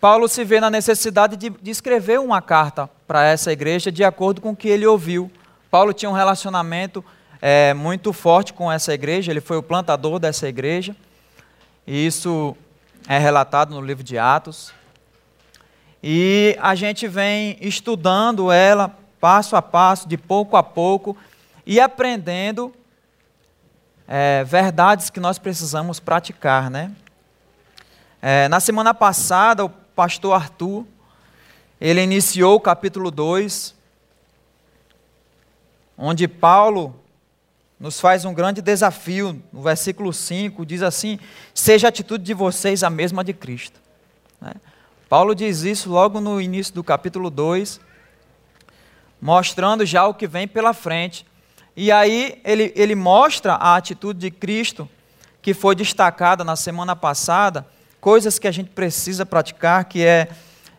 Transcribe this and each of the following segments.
Paulo se vê na necessidade de, de escrever uma carta para essa igreja de acordo com o que ele ouviu. Paulo tinha um relacionamento é, muito forte com essa igreja, ele foi o plantador dessa igreja, e isso é relatado no livro de Atos. E a gente vem estudando ela passo a passo, de pouco a pouco, e aprendendo é, verdades que nós precisamos praticar, né? É, na semana passada, o pastor Arthur, ele iniciou o capítulo 2, onde Paulo nos faz um grande desafio. No versículo 5 diz assim: Seja a atitude de vocês a mesma de Cristo. Né? Paulo diz isso logo no início do capítulo 2, mostrando já o que vem pela frente. E aí ele, ele mostra a atitude de Cristo, que foi destacada na semana passada coisas que a gente precisa praticar, que é,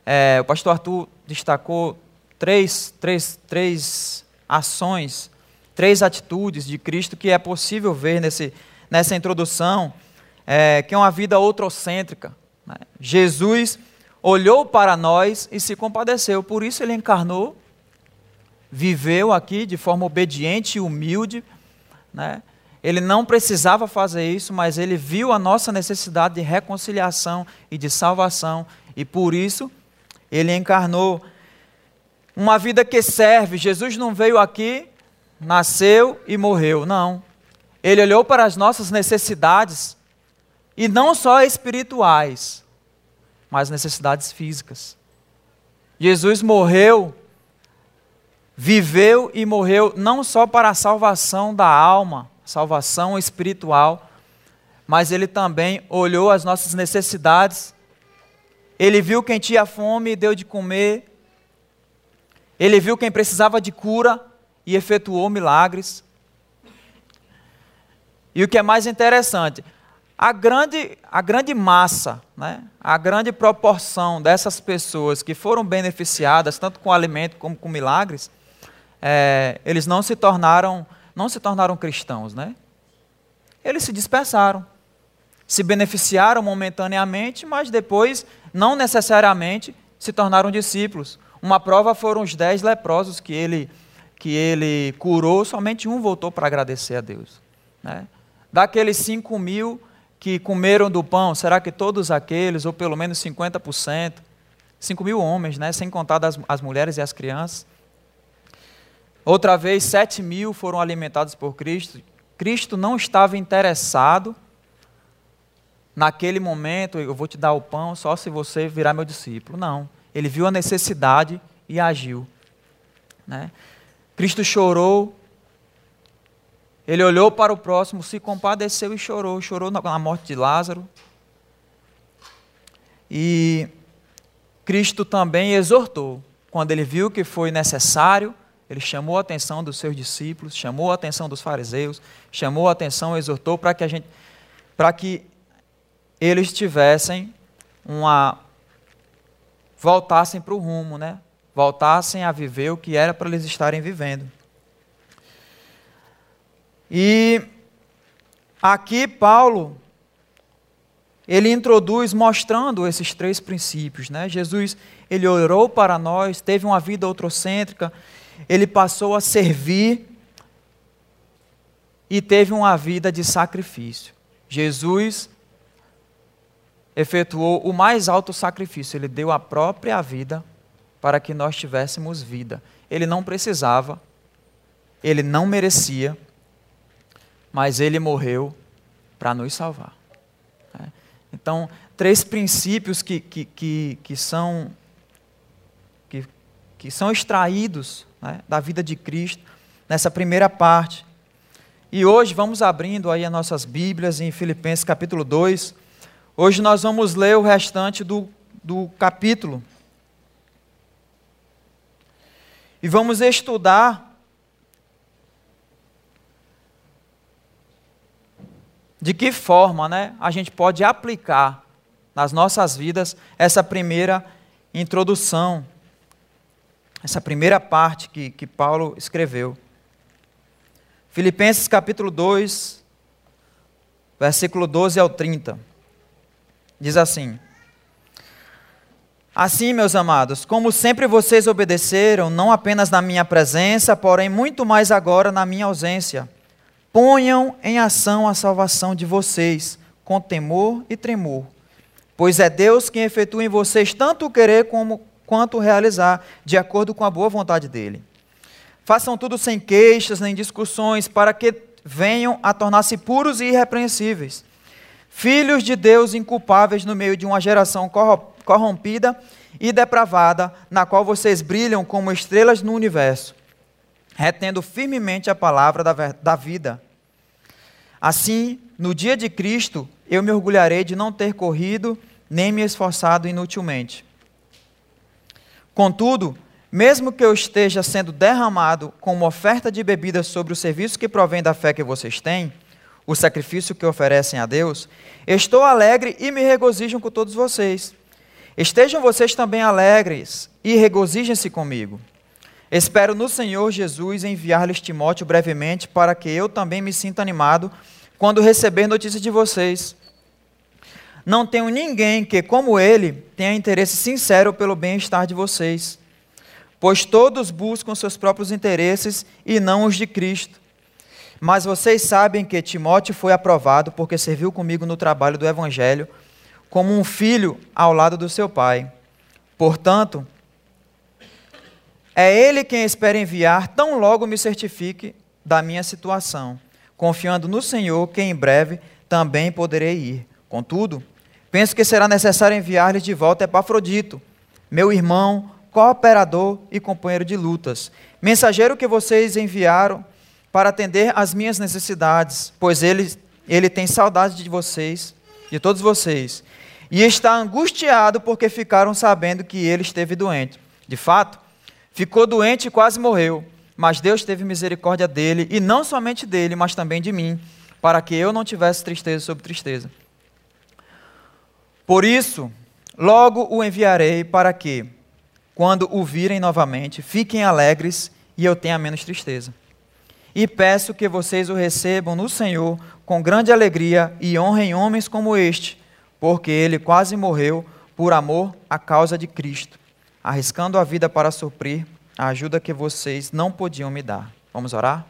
é o pastor Arthur destacou três, três, três ações, três atitudes de Cristo que é possível ver nesse, nessa introdução, é, que é uma vida outrocêntrica. Né? Jesus olhou para nós e se compadeceu, por isso ele encarnou, viveu aqui de forma obediente e humilde, né? Ele não precisava fazer isso, mas ele viu a nossa necessidade de reconciliação e de salvação, e por isso ele encarnou uma vida que serve. Jesus não veio aqui, nasceu e morreu, não. Ele olhou para as nossas necessidades, e não só espirituais, mas necessidades físicas. Jesus morreu, viveu e morreu não só para a salvação da alma, salvação espiritual, mas ele também olhou as nossas necessidades. Ele viu quem tinha fome e deu de comer. Ele viu quem precisava de cura e efetuou milagres. E o que é mais interessante, a grande, a grande massa, né, a grande proporção dessas pessoas que foram beneficiadas, tanto com alimento como com milagres, é, eles não se tornaram não se tornaram cristãos, né? Eles se dispersaram, se beneficiaram momentaneamente, mas depois, não necessariamente, se tornaram discípulos. Uma prova foram os dez leprosos que ele, que ele curou, somente um voltou para agradecer a Deus. Né? Daqueles cinco mil que comeram do pão, será que todos aqueles, ou pelo menos 50%, cinco mil homens, né? sem contar as, as mulheres e as crianças, Outra vez, sete mil foram alimentados por Cristo. Cristo não estava interessado naquele momento, eu vou te dar o pão só se você virar meu discípulo. Não. Ele viu a necessidade e agiu. Né? Cristo chorou, ele olhou para o próximo, se compadeceu e chorou. Chorou na morte de Lázaro. E Cristo também exortou, quando ele viu que foi necessário ele chamou a atenção dos seus discípulos, chamou a atenção dos fariseus, chamou a atenção, exortou para que a gente, para que eles tivessem uma voltassem para o rumo, né? Voltassem a viver o que era para eles estarem vivendo. E aqui Paulo ele introduz mostrando esses três princípios, né? Jesus, ele orou para nós, teve uma vida outrocêntrica, ele passou a servir e teve uma vida de sacrifício. Jesus efetuou o mais alto sacrifício, ele deu a própria vida para que nós tivéssemos vida. Ele não precisava, ele não merecia, mas ele morreu para nos salvar. Né? Então, três princípios que, que, que, que, são, que são extraídos né, da vida de Cristo, nessa primeira parte. E hoje vamos abrindo aí as nossas Bíblias em Filipenses capítulo 2. Hoje nós vamos ler o restante do, do capítulo. E vamos estudar de que forma né, a gente pode aplicar nas nossas vidas essa primeira introdução essa primeira parte que, que Paulo escreveu. Filipenses capítulo 2, versículo 12 ao 30. Diz assim: Assim, meus amados, como sempre vocês obedeceram, não apenas na minha presença, porém muito mais agora na minha ausência, ponham em ação a salvação de vocês, com temor e tremor. Pois é Deus quem efetua em vocês tanto o querer como, quanto realizar, de acordo com a boa vontade dele. Façam tudo sem queixas nem discussões, para que venham a tornar-se puros e irrepreensíveis, filhos de Deus inculpáveis no meio de uma geração corrompida e depravada, na qual vocês brilham como estrelas no universo, retendo firmemente a palavra da vida. Assim, no dia de Cristo, eu me orgulharei de não ter corrido nem me esforçado inutilmente. Contudo, mesmo que eu esteja sendo derramado como oferta de bebida sobre o serviço que provém da fé que vocês têm, o sacrifício que oferecem a Deus, estou alegre e me regozijo com todos vocês. Estejam vocês também alegres e regozijem-se comigo. Espero no Senhor Jesus enviar-lhes Timóteo brevemente para que eu também me sinta animado quando receber notícias de vocês. Não tenho ninguém que, como ele, tenha interesse sincero pelo bem-estar de vocês pois todos buscam seus próprios interesses e não os de Cristo. Mas vocês sabem que Timóteo foi aprovado porque serviu comigo no trabalho do Evangelho, como um filho ao lado do seu pai. Portanto, é ele quem espera enviar, tão logo me certifique da minha situação, confiando no Senhor que em breve também poderei ir. Contudo, penso que será necessário enviar-lhes de volta Epafrodito, meu irmão, cooperador e companheiro de lutas, mensageiro que vocês enviaram para atender às minhas necessidades, pois ele, ele tem saudade de vocês, de todos vocês, e está angustiado porque ficaram sabendo que ele esteve doente. De fato, ficou doente e quase morreu, mas Deus teve misericórdia dele, e não somente dele, mas também de mim, para que eu não tivesse tristeza sobre tristeza. Por isso, logo o enviarei para que, quando o virem novamente, fiquem alegres e eu tenha menos tristeza. E peço que vocês o recebam no Senhor com grande alegria e honrem homens como este, porque ele quase morreu por amor à causa de Cristo, arriscando a vida para suprir a ajuda que vocês não podiam me dar. Vamos orar?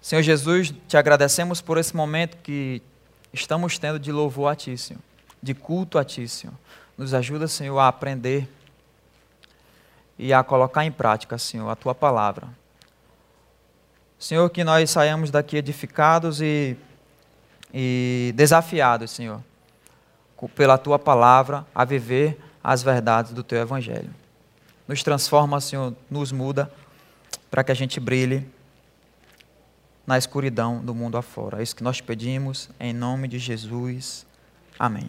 Senhor Jesus, te agradecemos por esse momento que estamos tendo de louvor a Ti, Senhor, de culto a Ti, Senhor. Nos ajuda, Senhor, a aprender e a colocar em prática, Senhor, a tua palavra. Senhor, que nós saiamos daqui edificados e, e desafiados, Senhor, pela tua palavra, a viver as verdades do teu evangelho. Nos transforma, Senhor, nos muda, para que a gente brilhe na escuridão do mundo afora. É isso que nós pedimos, em nome de Jesus. Amém.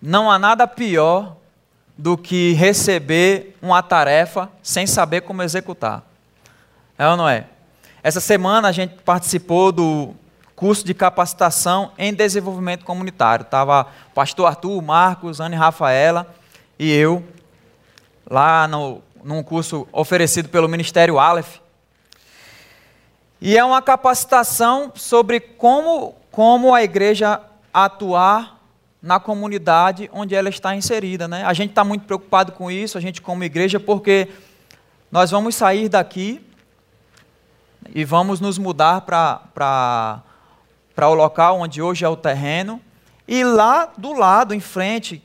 Não há nada pior do que receber uma tarefa sem saber como executar. É ou não é? Essa semana a gente participou do curso de capacitação em desenvolvimento comunitário. Estava pastor Arthur, Marcos, Ana e Rafaela e eu lá no, num curso oferecido pelo Ministério Aleph. E é uma capacitação sobre como, como a igreja atuar na comunidade onde ela está inserida. Né? A gente está muito preocupado com isso, a gente como igreja, porque nós vamos sair daqui e vamos nos mudar para o local onde hoje é o terreno. E lá do lado, em frente,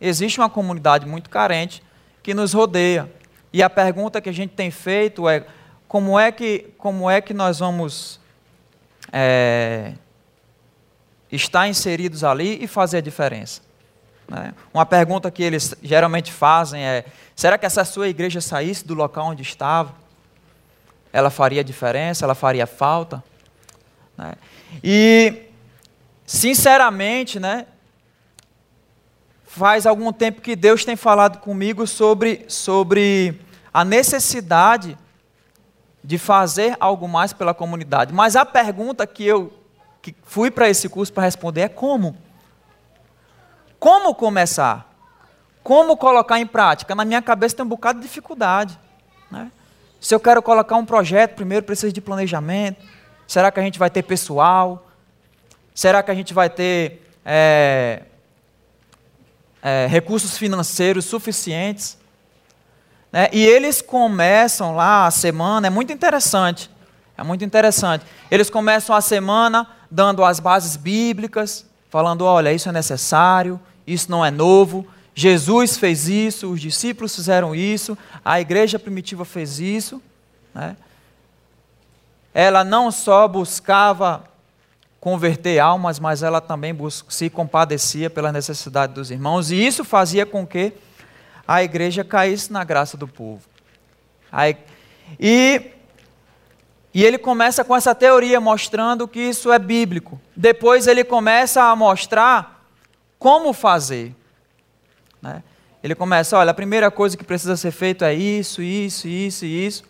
existe uma comunidade muito carente que nos rodeia. E a pergunta que a gente tem feito é como é que, como é que nós vamos é, estar inseridos ali e fazer a diferença. Né? Uma pergunta que eles geralmente fazem é: será que essa sua igreja saísse do local onde estava? Ela faria diferença? Ela faria falta? Né? E, sinceramente, né, faz algum tempo que Deus tem falado comigo sobre, sobre a necessidade de fazer algo mais pela comunidade. Mas a pergunta que eu que fui para esse curso para responder é como. Como começar? Como colocar em prática? Na minha cabeça tem um bocado de dificuldade. Né? Se eu quero colocar um projeto, primeiro precisa de planejamento. Será que a gente vai ter pessoal? Será que a gente vai ter é, é, recursos financeiros suficientes? Né? E eles começam lá a semana, é muito interessante, é muito interessante. Eles começam a semana dando as bases bíblicas, falando: olha, isso é necessário, isso não é novo. Jesus fez isso, os discípulos fizeram isso, a igreja primitiva fez isso. Né? Ela não só buscava converter almas, mas ela também se compadecia pela necessidade dos irmãos, e isso fazia com que a igreja caísse na graça do povo. E, e ele começa com essa teoria mostrando que isso é bíblico. Depois ele começa a mostrar como fazer. Né? Ele começa, olha, a primeira coisa que precisa ser feito é isso, isso, isso isso.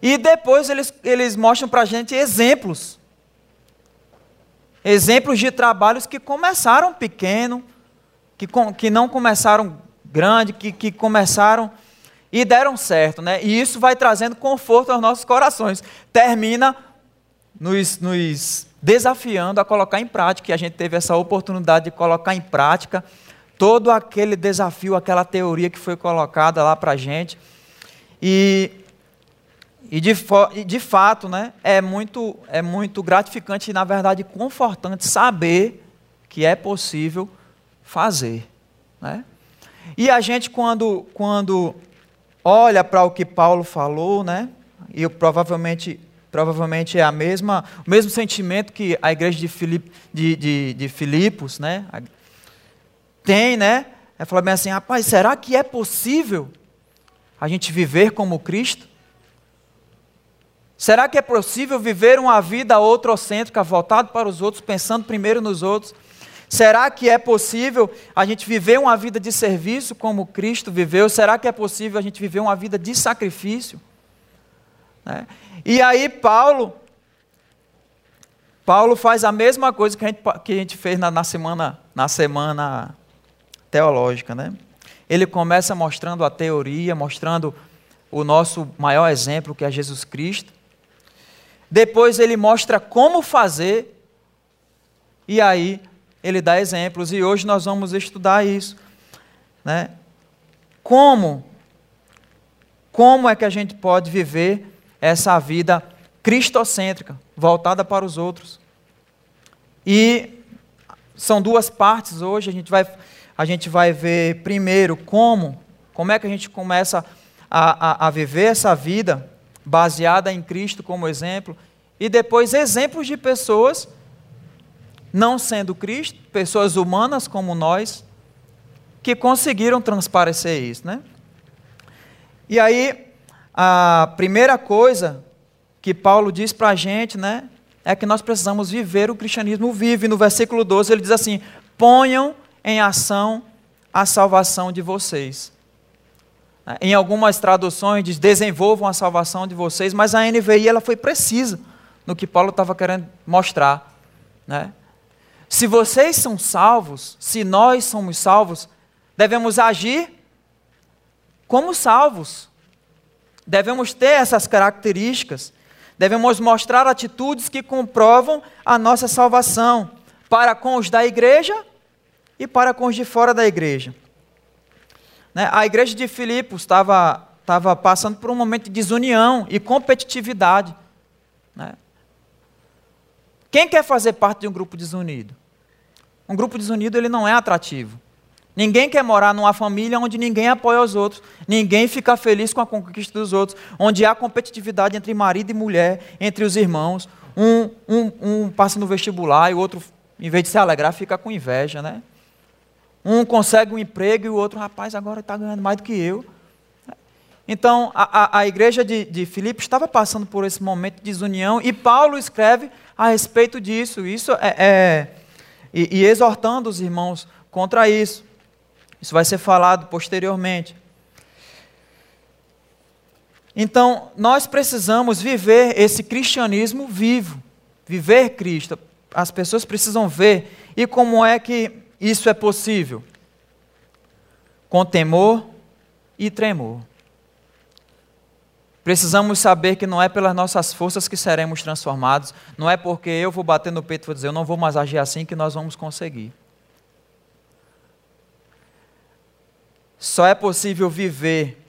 E depois eles, eles mostram para a gente exemplos. Exemplos de trabalhos que começaram pequeno, que, que não começaram grande, que, que começaram e deram certo, né? E isso vai trazendo conforto aos nossos corações. Termina nos, nos desafiando a colocar em prática, e a gente teve essa oportunidade de colocar em prática todo aquele desafio, aquela teoria que foi colocada lá para a gente. E, e de, de fato, né, é, muito, é muito gratificante e, na verdade, confortante saber que é possível fazer. Né? E a gente, quando, quando olha para o que Paulo falou, né? E provavelmente, provavelmente é a mesma, o mesmo sentimento que a igreja de, Filip, de, de, de Filipos, né? Tem, né? É falar bem assim, rapaz, será que é possível a gente viver como Cristo? Será que é possível viver uma vida outrocêntrica, voltada para os outros, pensando primeiro nos outros? Será que é possível a gente viver uma vida de serviço como Cristo viveu? Será que é possível a gente viver uma vida de sacrifício? Né? E aí Paulo, Paulo faz a mesma coisa que a gente, que a gente fez na, na, semana, na semana teológica. Né? Ele começa mostrando a teoria, mostrando o nosso maior exemplo, que é Jesus Cristo. Depois ele mostra como fazer. E aí ele dá exemplos e hoje nós vamos estudar isso. Né? Como? Como é que a gente pode viver essa vida cristocêntrica, voltada para os outros? E são duas partes hoje, a gente vai, a gente vai ver primeiro como, como é que a gente começa a, a, a viver essa vida baseada em Cristo como exemplo, e depois exemplos de pessoas não sendo Cristo, pessoas humanas como nós, que conseguiram transparecer isso, né? E aí, a primeira coisa que Paulo diz para a gente, né, é que nós precisamos viver o cristianismo vivo. E no versículo 12 ele diz assim: ponham em ação a salvação de vocês. Em algumas traduções diz desenvolvam a salvação de vocês, mas a NVI ela foi precisa no que Paulo estava querendo mostrar. Né? Se vocês são salvos, se nós somos salvos, devemos agir como salvos. Devemos ter essas características. Devemos mostrar atitudes que comprovam a nossa salvação para com os da igreja e para com os de fora da igreja. Né? A igreja de Filipos estava, estava passando por um momento de desunião e competitividade. Né? Quem quer fazer parte de um grupo desunido? Um grupo desunido ele não é atrativo. Ninguém quer morar numa família onde ninguém apoia os outros, ninguém fica feliz com a conquista dos outros, onde há competitividade entre marido e mulher, entre os irmãos. Um, um, um passa no vestibular e o outro, em vez de se alegrar, fica com inveja, né? Um consegue um emprego e o outro, rapaz, agora está ganhando mais do que eu. Então, a, a, a igreja de, de Filipe estava passando por esse momento de desunião e Paulo escreve a respeito disso. Isso é, é e, e exortando os irmãos contra isso. Isso vai ser falado posteriormente. Então, nós precisamos viver esse cristianismo vivo, viver Cristo. As pessoas precisam ver. E como é que isso é possível? Com temor e tremor. Precisamos saber que não é pelas nossas forças que seremos transformados, não é porque eu vou bater no peito e vou dizer eu não vou mais agir assim que nós vamos conseguir. Só é possível viver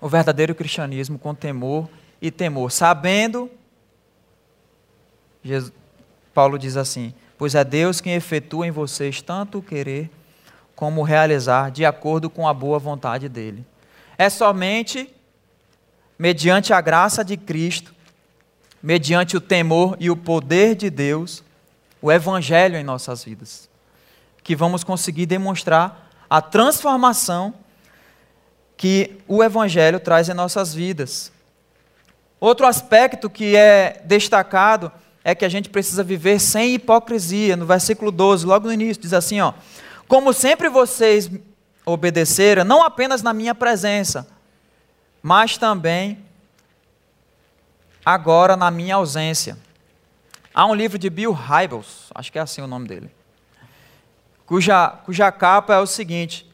o verdadeiro cristianismo com temor e temor, sabendo, Jesus, Paulo diz assim: Pois é Deus quem efetua em vocês tanto o querer como o realizar, de acordo com a boa vontade dele. É somente mediante a graça de Cristo, mediante o temor e o poder de Deus, o Evangelho em nossas vidas, que vamos conseguir demonstrar a transformação que o Evangelho traz em nossas vidas. Outro aspecto que é destacado é que a gente precisa viver sem hipocrisia. No versículo 12, logo no início, diz assim: ó, Como sempre vocês obedeceram, não apenas na minha presença, mas também agora na minha ausência. Há um livro de Bill Hybels, acho que é assim o nome dele cuja, cuja capa é o seguinte: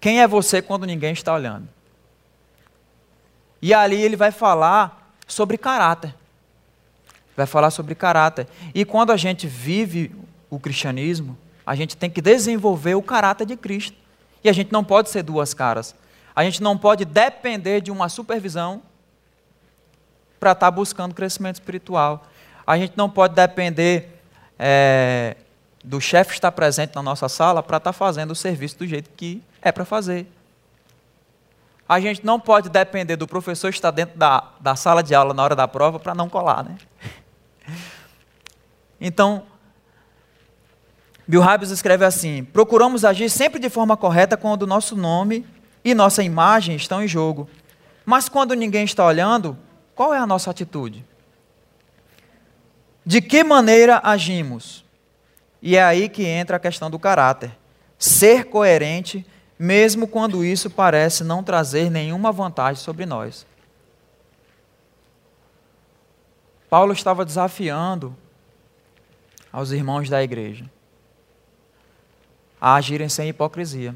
Quem é você quando ninguém está olhando? E ali ele vai falar sobre caráter. Vai falar sobre caráter. E quando a gente vive o cristianismo, a gente tem que desenvolver o caráter de Cristo. E a gente não pode ser duas caras. A gente não pode depender de uma supervisão para estar tá buscando crescimento espiritual. A gente não pode depender é, do chefe estar presente na nossa sala para estar tá fazendo o serviço do jeito que é para fazer. A gente não pode depender do professor estar dentro da, da sala de aula na hora da prova para não colar, né? Então, Bill Hybels escreve assim: procuramos agir sempre de forma correta quando nosso nome e nossa imagem estão em jogo. Mas quando ninguém está olhando, qual é a nossa atitude? De que maneira agimos? E é aí que entra a questão do caráter. Ser coerente, mesmo quando isso parece não trazer nenhuma vantagem sobre nós. Paulo estava desafiando aos irmãos da igreja a agirem sem hipocrisia,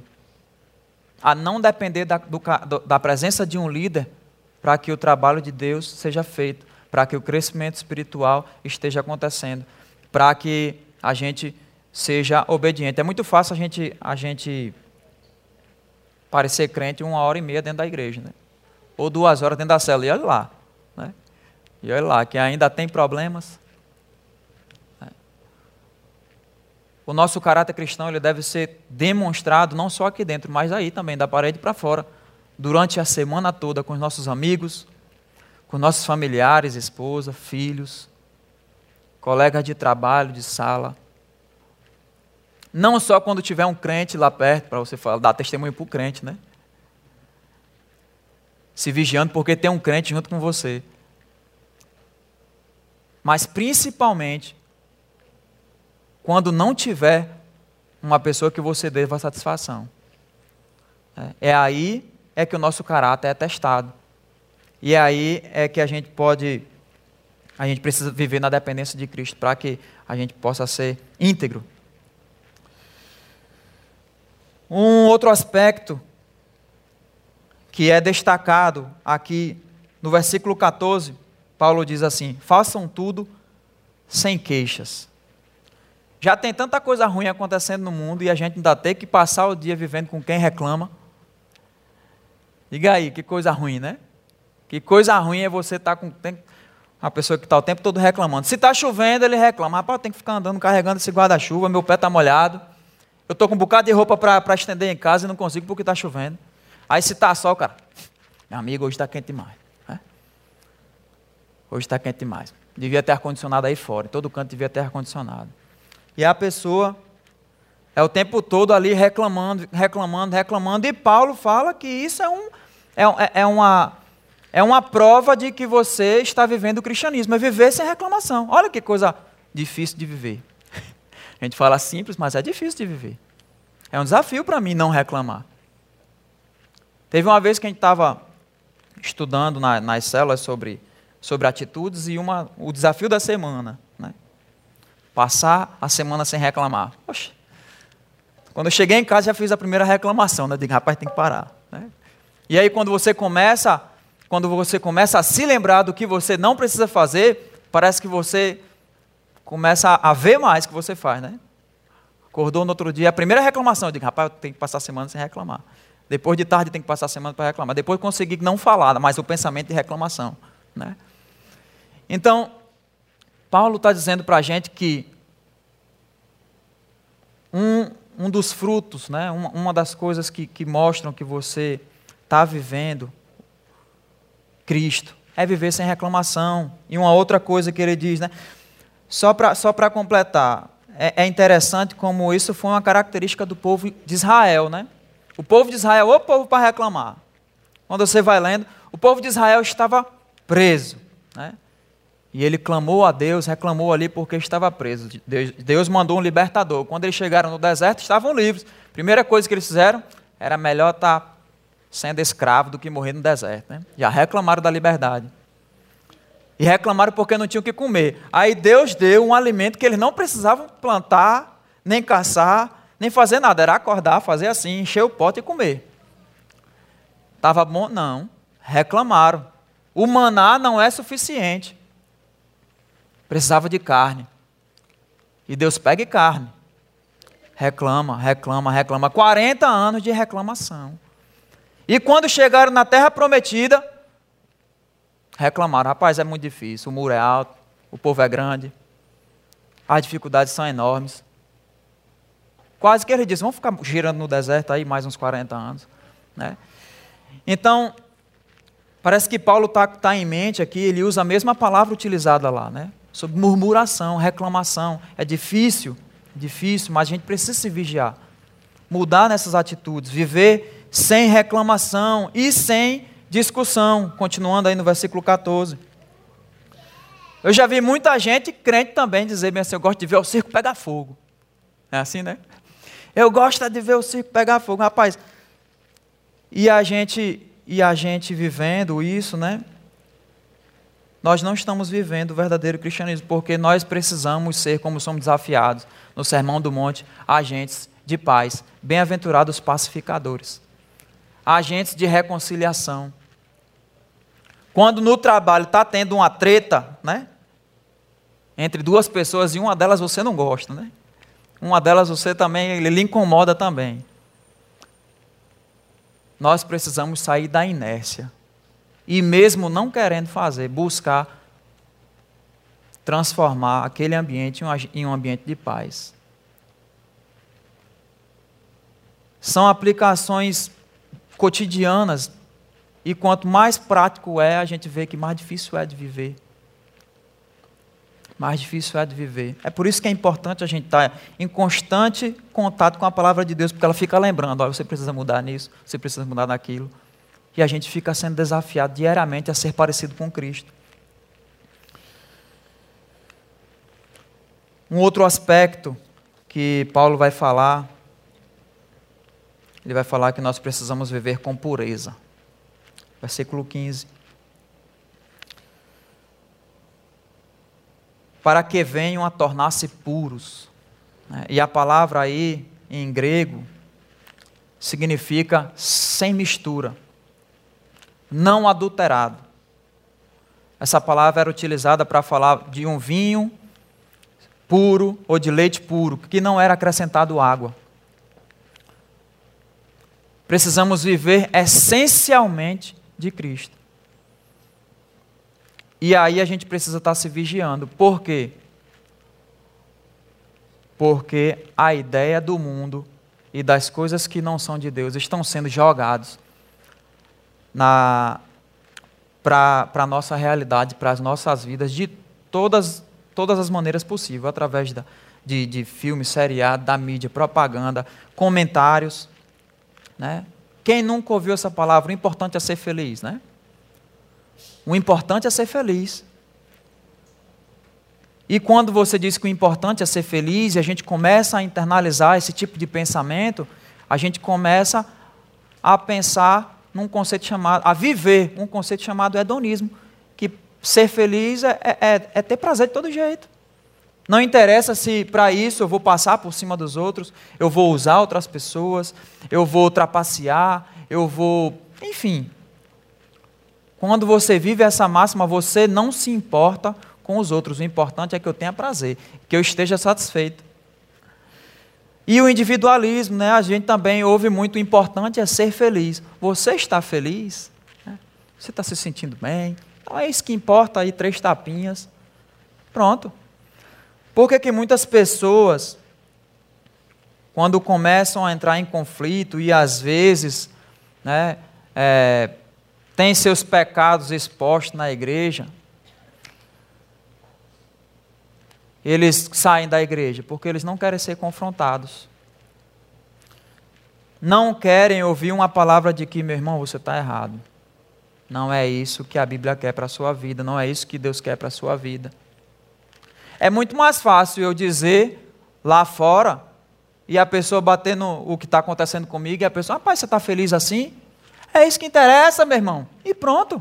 a não depender da, do, da presença de um líder para que o trabalho de Deus seja feito, para que o crescimento espiritual esteja acontecendo, para que a gente seja obediente. É muito fácil a gente, a gente parecer crente uma hora e meia dentro da igreja, né? ou duas horas dentro da cela, e olha lá. E olha lá, que ainda tem problemas. Né? O nosso caráter cristão ele deve ser demonstrado não só aqui dentro, mas aí também, da parede para fora, durante a semana toda, com os nossos amigos, com nossos familiares, esposa, filhos, colegas de trabalho, de sala. Não só quando tiver um crente lá perto, para você falar, dar testemunho para o crente, né? Se vigiando porque tem um crente junto com você. Mas principalmente quando não tiver uma pessoa que você deva satisfação. É, é aí é que o nosso caráter é testado. E é aí é que a gente pode a gente precisa viver na dependência de Cristo para que a gente possa ser íntegro. Um outro aspecto que é destacado aqui no versículo 14, Paulo diz assim: façam tudo sem queixas. Já tem tanta coisa ruim acontecendo no mundo e a gente ainda tem que passar o dia vivendo com quem reclama. Diga aí, que coisa ruim, né? Que coisa ruim é você estar tá com. Tem, uma pessoa que está o tempo todo reclamando. Se está chovendo, ele reclama. Rapaz, tenho que ficar andando carregando esse guarda-chuva, meu pé está molhado. Eu estou com um bocado de roupa para estender em casa e não consigo porque está chovendo. Aí se está sol, cara, meu amigo, hoje está quente demais. Hoje está quente demais. Devia ter ar-condicionado aí fora. Em todo canto devia ter ar-condicionado. E a pessoa é o tempo todo ali reclamando, reclamando, reclamando. E Paulo fala que isso é, um, é, é, é uma é uma prova de que você está vivendo o cristianismo, é viver sem reclamação. Olha que coisa difícil de viver. A gente fala simples, mas é difícil de viver. É um desafio para mim não reclamar. Teve uma vez que a gente estava estudando na, nas células sobre, sobre atitudes e uma, o desafio da semana. Né? Passar a semana sem reclamar. Poxa, quando eu cheguei em casa já fiz a primeira reclamação. Né? Digo, rapaz, tem que parar. Né? E aí quando você começa quando você começa a se lembrar do que você não precisa fazer, parece que você começa a ver mais que você faz, né? Acordou no outro dia, a primeira reclamação, eu digo, rapaz, tenho que passar a semana sem reclamar. Depois de tarde tem que passar a semana para reclamar. Depois consegui não falar, mas o pensamento de reclamação. Né? Então, Paulo está dizendo para a gente que um, um dos frutos, né, uma, uma das coisas que, que mostram que você está vivendo Cristo é viver sem reclamação. E uma outra coisa que ele diz, né, só para só completar, é, é, interessante como isso foi uma característica do povo de Israel. Né? O povo de Israel, o povo para reclamar. Quando você vai lendo, o povo de Israel estava preso. Né? E ele clamou a Deus, reclamou ali porque estava preso. Deus, mandou um libertador. Quando eles chegaram no deserto, estavam livres. Primeira coisa que eles fizeram era melhor estar tá sendo escravo do que morrer no deserto. Né? Já reclamaram da liberdade. E reclamaram porque não tinham o que comer. Aí Deus deu um alimento que eles não precisavam plantar, nem caçar, nem fazer nada. Era acordar, fazer assim, encher o pote e comer. Estava bom? Não. Reclamaram. O maná não é suficiente. Precisava de carne. E Deus pega carne. Reclama, reclama, reclama. 40 anos de reclamação. E quando chegaram na terra prometida, reclamaram: rapaz, é muito difícil, o muro é alto, o povo é grande, as dificuldades são enormes. Quase que ele disse: vamos ficar girando no deserto aí mais uns 40 anos. Né? Então, parece que Paulo está tá em mente aqui, ele usa a mesma palavra utilizada lá, né? Sobre murmuração, reclamação. É difícil, difícil, mas a gente precisa se vigiar. Mudar nessas atitudes, viver sem reclamação e sem discussão. Continuando aí no versículo 14. Eu já vi muita gente, crente também, dizer bem assim: eu gosto de ver o circo pegar fogo. É assim, né? Eu gosto de ver o circo pegar fogo. Rapaz, e a gente, e a gente vivendo isso, né? Nós não estamos vivendo o verdadeiro cristianismo, porque nós precisamos ser, como somos desafiados no Sermão do Monte, agentes de paz, bem-aventurados pacificadores, agentes de reconciliação. Quando no trabalho está tendo uma treta, né? Entre duas pessoas e uma delas você não gosta, né? Uma delas você também, ele lhe incomoda também. Nós precisamos sair da inércia e mesmo não querendo fazer, buscar transformar aquele ambiente em um ambiente de paz. São aplicações cotidianas e quanto mais prático é, a gente vê que mais difícil é de viver. Mais difícil é de viver. É por isso que é importante a gente estar em constante contato com a palavra de Deus, porque ela fica lembrando: olha, você precisa mudar nisso, você precisa mudar naquilo e a gente fica sendo desafiado diariamente a ser parecido com Cristo. Um outro aspecto que Paulo vai falar, ele vai falar que nós precisamos viver com pureza. Versículo 15. Para que venham a tornar-se puros. Né? E a palavra aí, em grego, significa sem mistura não adulterado. Essa palavra era utilizada para falar de um vinho puro ou de leite puro, que não era acrescentado água. Precisamos viver essencialmente de Cristo. E aí a gente precisa estar se vigiando. Por quê? Porque a ideia do mundo e das coisas que não são de Deus estão sendo jogados para a nossa realidade, para as nossas vidas, de todas, todas as maneiras possíveis, através da, de, de filmes, seriado, da mídia, propaganda, comentários. Né? Quem nunca ouviu essa palavra, o importante é ser feliz, né? O importante é ser feliz. E quando você diz que o importante é ser feliz, e a gente começa a internalizar esse tipo de pensamento, a gente começa a pensar num conceito chamado, a viver um conceito chamado hedonismo, que ser feliz é, é, é, é ter prazer de todo jeito. Não interessa se para isso eu vou passar por cima dos outros, eu vou usar outras pessoas, eu vou trapacear, eu vou. Enfim. Quando você vive essa máxima, você não se importa com os outros. O importante é que eu tenha prazer, que eu esteja satisfeito. E o individualismo, né? A gente também ouve muito o importante é ser feliz. Você está feliz? Né? Você está se sentindo bem? Então é isso que importa aí, três tapinhas. Pronto. Por que, que muitas pessoas, quando começam a entrar em conflito e às vezes né, é, têm seus pecados expostos na igreja, eles saem da igreja? Porque eles não querem ser confrontados. Não querem ouvir uma palavra de que, meu irmão, você está errado. Não é isso que a Bíblia quer para a sua vida, não é isso que Deus quer para a sua vida. É muito mais fácil eu dizer lá fora e a pessoa bater no o que está acontecendo comigo e a pessoa, rapaz, você está feliz assim? É isso que interessa, meu irmão. E pronto.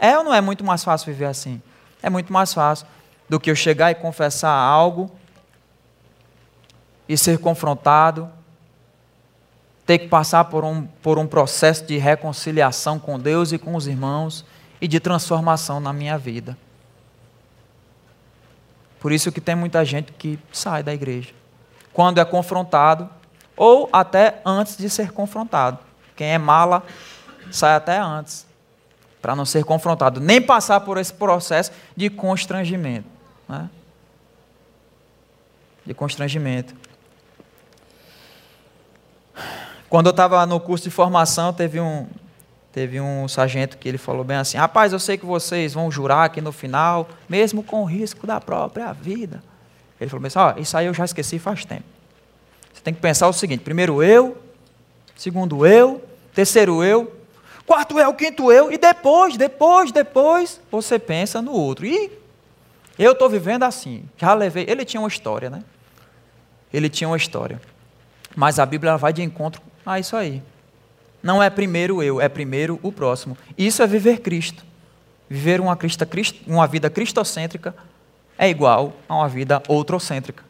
É ou não é muito mais fácil viver assim? É muito mais fácil do que eu chegar e confessar algo e ser confrontado, ter que passar por um, por um processo de reconciliação com Deus e com os irmãos e de transformação na minha vida. Por isso que tem muita gente que sai da igreja quando é confrontado ou até antes de ser confrontado. Quem é mala sai até antes para não ser confrontado, nem passar por esse processo de constrangimento, né? De constrangimento. Quando eu estava no curso de formação, teve um, Teve um sargento que ele falou bem assim: Rapaz, eu sei que vocês vão jurar aqui no final, mesmo com o risco da própria vida. Ele falou assim: oh, isso aí eu já esqueci faz tempo. Você tem que pensar o seguinte: primeiro eu, segundo eu, terceiro eu, quarto eu, quinto eu, e depois, depois, depois, você pensa no outro. E eu estou vivendo assim. Já levei. Ele tinha uma história, né? Ele tinha uma história. Mas a Bíblia vai de encontro a isso aí. Não é primeiro eu, é primeiro o próximo. Isso é viver Cristo. Viver uma, Cristo, uma vida cristocêntrica é igual a uma vida outrocêntrica.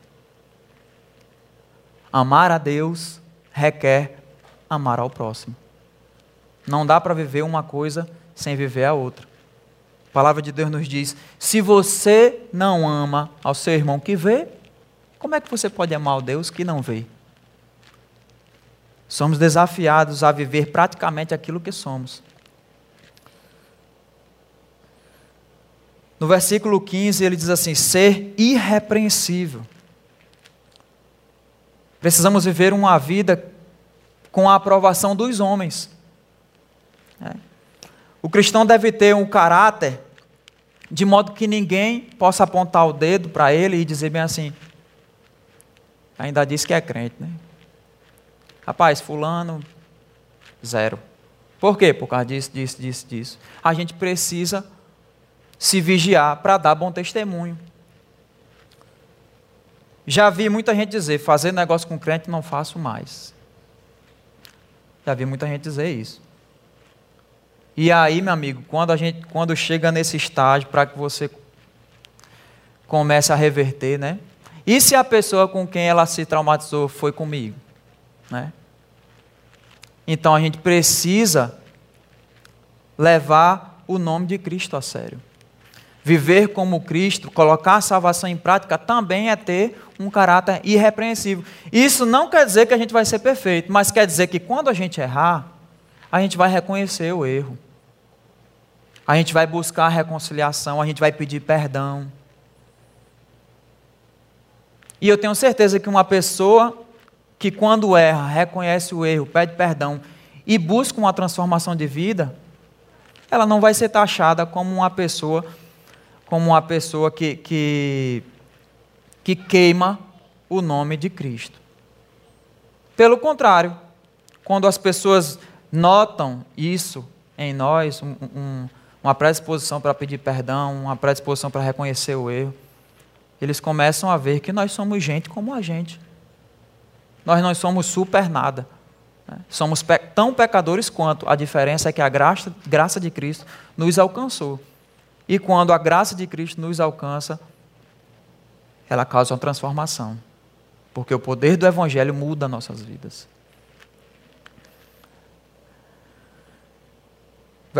Amar a Deus requer amar ao próximo. Não dá para viver uma coisa sem viver a outra. Palavra de Deus nos diz: se você não ama ao seu irmão que vê, como é que você pode amar ao Deus que não vê? Somos desafiados a viver praticamente aquilo que somos. No versículo 15 ele diz assim: ser irrepreensível. Precisamos viver uma vida com a aprovação dos homens. É. O cristão deve ter um caráter de modo que ninguém possa apontar o dedo para ele e dizer bem assim: ainda diz que é crente, né? Rapaz, fulano, zero. Por quê? Por causa disso, disso, disso, disso. A gente precisa se vigiar para dar bom testemunho. Já vi muita gente dizer, fazer negócio com crente não faço mais. Já vi muita gente dizer isso. E aí, meu amigo, quando a gente, quando chega nesse estágio para que você comece a reverter, né? E se a pessoa com quem ela se traumatizou foi comigo, né? Então a gente precisa levar o nome de Cristo a sério. Viver como Cristo, colocar a salvação em prática, também é ter um caráter irrepreensível. Isso não quer dizer que a gente vai ser perfeito, mas quer dizer que quando a gente errar, a gente vai reconhecer o erro. A gente vai buscar a reconciliação, a gente vai pedir perdão. E eu tenho certeza que uma pessoa que quando erra, reconhece o erro, pede perdão e busca uma transformação de vida, ela não vai ser taxada como uma pessoa como uma pessoa que, que, que queima o nome de Cristo. Pelo contrário, quando as pessoas notam isso em nós, um, um, uma predisposição para pedir perdão, uma predisposição para reconhecer o erro, eles começam a ver que nós somos gente como a gente nós não somos super nada. Né? Somos pe tão pecadores quanto. A diferença é que a graça, graça de Cristo nos alcançou. E quando a graça de Cristo nos alcança, ela causa uma transformação. Porque o poder do Evangelho muda nossas vidas.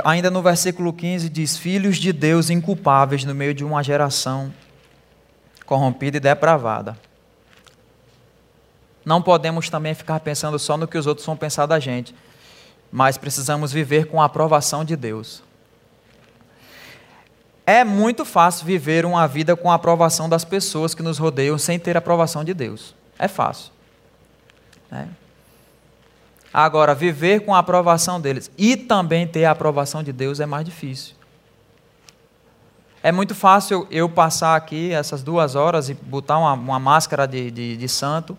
Ainda no versículo 15 diz: Filhos de Deus inculpáveis no meio de uma geração corrompida e depravada. Não podemos também ficar pensando só no que os outros vão pensar da gente, mas precisamos viver com a aprovação de Deus. É muito fácil viver uma vida com a aprovação das pessoas que nos rodeiam sem ter a aprovação de Deus. É fácil. Né? Agora, viver com a aprovação deles e também ter a aprovação de Deus é mais difícil. É muito fácil eu passar aqui essas duas horas e botar uma, uma máscara de, de, de santo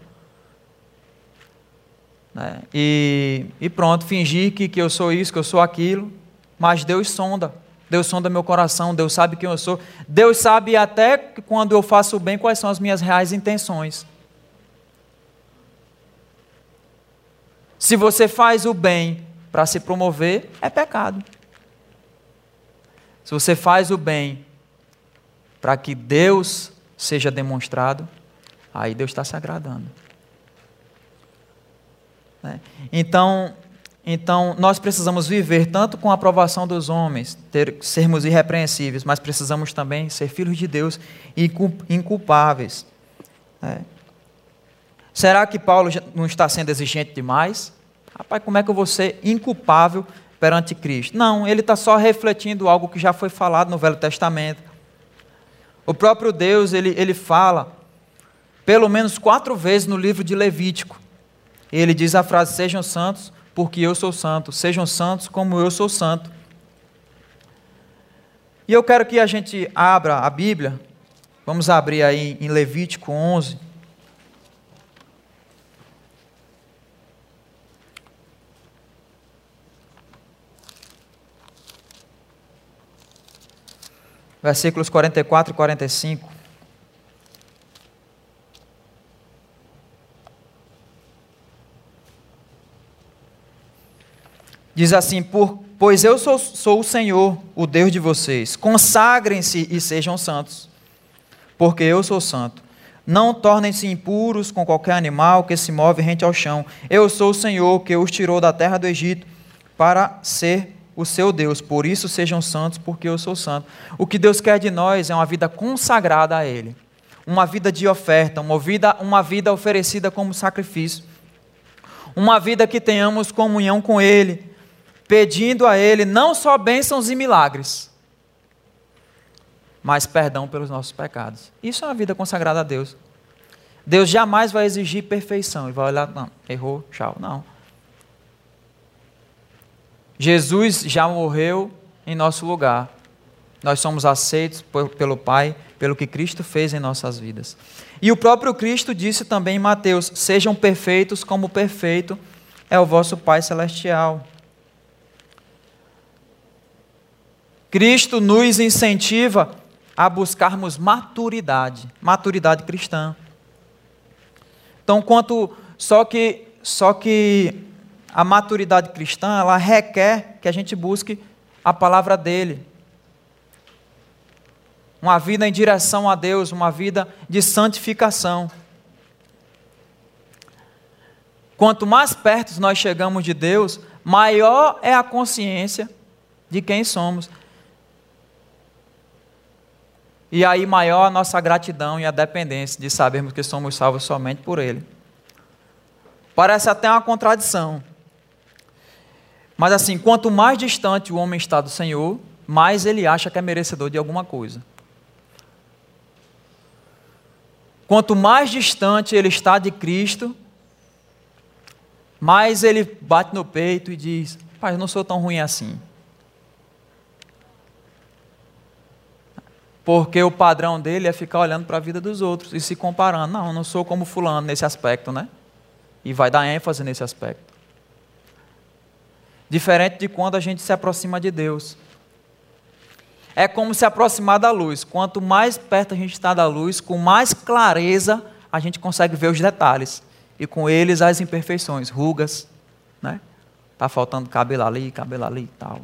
né? e, e pronto, fingir que, que eu sou isso, que eu sou aquilo, mas Deus sonda. Deus sonda meu coração, Deus sabe quem eu sou. Deus sabe até quando eu faço bem quais são as minhas reais intenções. Se você faz o bem para se promover, é pecado. Se você faz o bem para que Deus seja demonstrado, aí Deus está se agradando. Né? Então, então, nós precisamos viver tanto com a aprovação dos homens, ter, sermos irrepreensíveis, mas precisamos também ser filhos de Deus e inculpáveis. Né? Será que Paulo não está sendo exigente demais? Rapaz, como é que eu vou ser inculpável perante Cristo? Não, ele está só refletindo algo que já foi falado no Velho Testamento. O próprio Deus, ele, ele fala pelo menos quatro vezes no livro de Levítico. Ele diz a frase: Sejam santos, porque eu sou santo. Sejam santos como eu sou santo. E eu quero que a gente abra a Bíblia. Vamos abrir aí em Levítico 11. Versículos 44 e 45. Diz assim: Pois eu sou, sou o Senhor, o Deus de vocês. Consagrem-se e sejam santos, porque eu sou santo. Não tornem-se impuros com qualquer animal que se move rente ao chão. Eu sou o Senhor que os tirou da terra do Egito para ser o seu Deus. Por isso sejam santos, porque eu sou santo. O que Deus quer de nós é uma vida consagrada a Ele, uma vida de oferta, uma vida, uma vida oferecida como sacrifício, uma vida que tenhamos comunhão com Ele, pedindo a Ele não só bênçãos e milagres, mas perdão pelos nossos pecados. Isso é uma vida consagrada a Deus. Deus jamais vai exigir perfeição e vai olhar, não, errou, tchau. Não. Jesus já morreu em nosso lugar. Nós somos aceitos pelo Pai, pelo que Cristo fez em nossas vidas. E o próprio Cristo disse também em Mateus: Sejam perfeitos como perfeito é o vosso Pai celestial. Cristo nos incentiva a buscarmos maturidade, maturidade cristã. Então, quanto só que só que a maturidade cristã, ela requer que a gente busque a palavra dele. Uma vida em direção a Deus, uma vida de santificação. Quanto mais perto nós chegamos de Deus, maior é a consciência de quem somos. E aí maior a nossa gratidão e a dependência de sabermos que somos salvos somente por Ele. Parece até uma contradição. Mas assim, quanto mais distante o homem está do Senhor, mais ele acha que é merecedor de alguma coisa. Quanto mais distante ele está de Cristo, mais ele bate no peito e diz: Pai, eu não sou tão ruim assim. Porque o padrão dele é ficar olhando para a vida dos outros e se comparando. Não, eu não sou como Fulano nesse aspecto, né? E vai dar ênfase nesse aspecto. Diferente de quando a gente se aproxima de Deus. É como se aproximar da luz. Quanto mais perto a gente está da luz, com mais clareza a gente consegue ver os detalhes. E com eles as imperfeições, rugas, né? Tá faltando cabelo ali, cabelo ali e tal.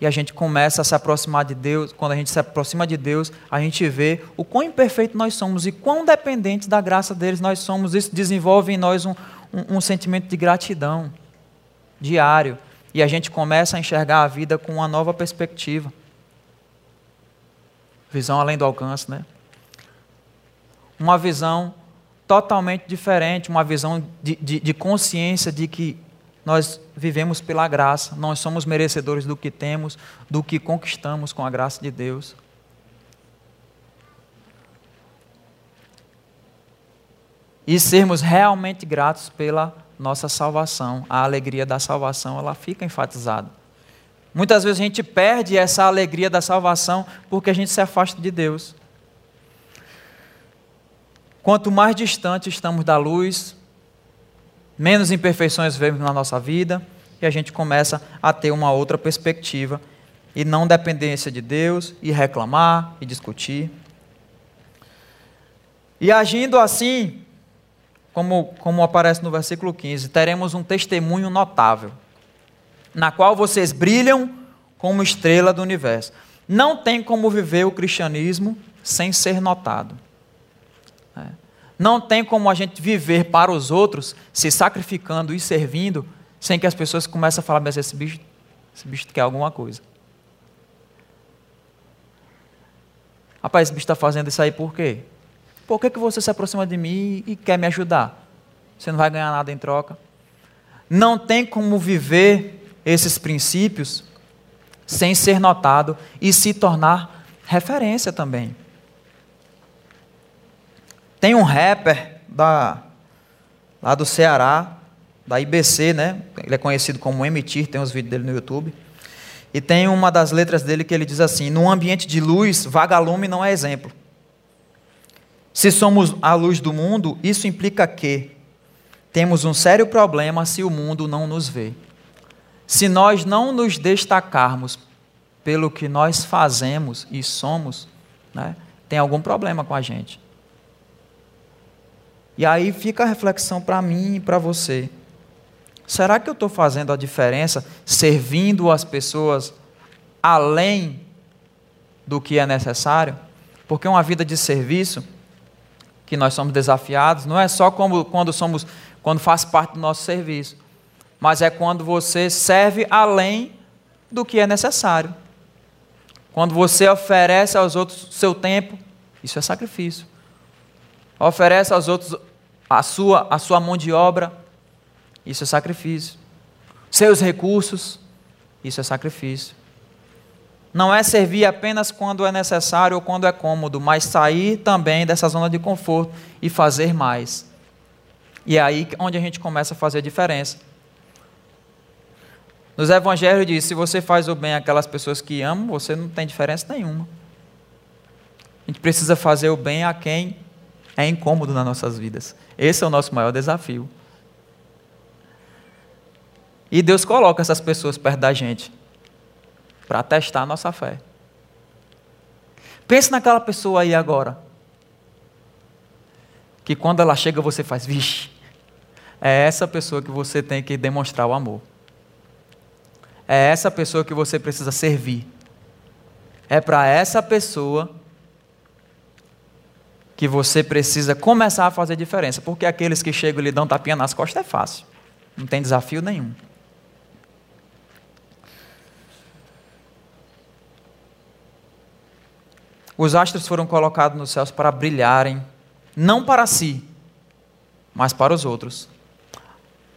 E a gente começa a se aproximar de Deus. Quando a gente se aproxima de Deus, a gente vê o quão imperfeito nós somos e quão dependentes da graça deles nós somos. Isso desenvolve em nós um, um, um sentimento de gratidão diário. E a gente começa a enxergar a vida com uma nova perspectiva. Visão além do alcance, né? Uma visão totalmente diferente, uma visão de, de, de consciência de que nós vivemos pela graça, nós somos merecedores do que temos, do que conquistamos com a graça de Deus. E sermos realmente gratos pela nossa salvação. A alegria da salvação, ela fica enfatizada. Muitas vezes a gente perde essa alegria da salvação porque a gente se afasta de Deus. Quanto mais distante estamos da luz, menos imperfeições vemos na nossa vida e a gente começa a ter uma outra perspectiva e não dependência de Deus e reclamar e discutir. E agindo assim, como, como aparece no versículo 15, teremos um testemunho notável na qual vocês brilham como estrela do universo. Não tem como viver o cristianismo sem ser notado. É. Não tem como a gente viver para os outros, se sacrificando e servindo, sem que as pessoas comecem a falar, mas esse bicho, esse bicho quer alguma coisa. Rapaz, esse bicho está fazendo isso aí por quê? Por que, que você se aproxima de mim e quer me ajudar? Você não vai ganhar nada em troca. Não tem como viver esses princípios sem ser notado e se tornar referência também. Tem um rapper da, lá do Ceará, da IBC, né? Ele é conhecido como Emitir, tem os vídeos dele no YouTube. E tem uma das letras dele que ele diz assim: "Num ambiente de luz, vagalume não é exemplo. Se somos a luz do mundo, isso implica que temos um sério problema se o mundo não nos vê." Se nós não nos destacarmos pelo que nós fazemos e somos, né, tem algum problema com a gente. E aí fica a reflexão para mim e para você. Será que eu estou fazendo a diferença servindo as pessoas além do que é necessário? Porque uma vida de serviço, que nós somos desafiados, não é só como, quando somos, quando faz parte do nosso serviço mas é quando você serve além do que é necessário. Quando você oferece aos outros seu tempo, isso é sacrifício. Oferece aos outros a sua, a sua mão de obra, isso é sacrifício. Seus recursos, isso é sacrifício. Não é servir apenas quando é necessário ou quando é cômodo, mas sair também dessa zona de conforto e fazer mais. E é aí onde a gente começa a fazer a diferença. Nos evangelhos diz: se você faz o bem àquelas pessoas que amam, você não tem diferença nenhuma. A gente precisa fazer o bem a quem é incômodo nas nossas vidas. Esse é o nosso maior desafio. E Deus coloca essas pessoas perto da gente para testar a nossa fé. Pense naquela pessoa aí agora. Que quando ela chega você faz, vixe, é essa pessoa que você tem que demonstrar o amor. É essa pessoa que você precisa servir. É para essa pessoa que você precisa começar a fazer diferença. Porque aqueles que chegam e lhe dão tapinha nas costas é fácil. Não tem desafio nenhum. Os astros foram colocados nos céus para brilharem, não para si, mas para os outros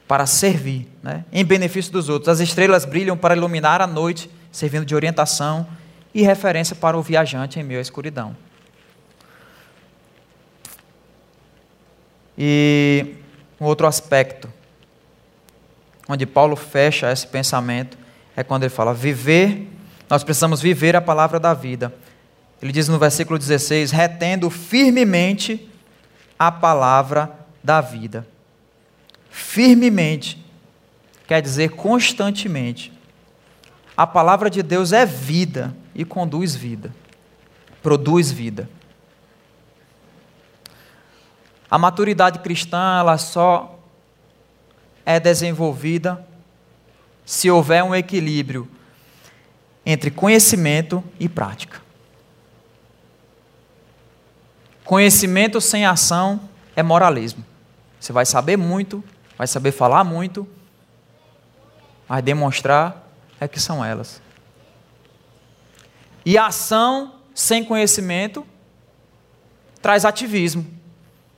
para servir, né? em benefício dos outros. As estrelas brilham para iluminar a noite, servindo de orientação e referência para o viajante em meio à escuridão. E um outro aspecto, onde Paulo fecha esse pensamento, é quando ele fala: viver, nós precisamos viver a palavra da vida. Ele diz no versículo 16: retendo firmemente a palavra da vida firmemente, quer dizer constantemente. A palavra de Deus é vida e conduz vida, produz vida. A maturidade cristã, ela só é desenvolvida se houver um equilíbrio entre conhecimento e prática. Conhecimento sem ação é moralismo. Você vai saber muito, vai saber falar muito, mas demonstrar é que são elas. E ação sem conhecimento traz ativismo.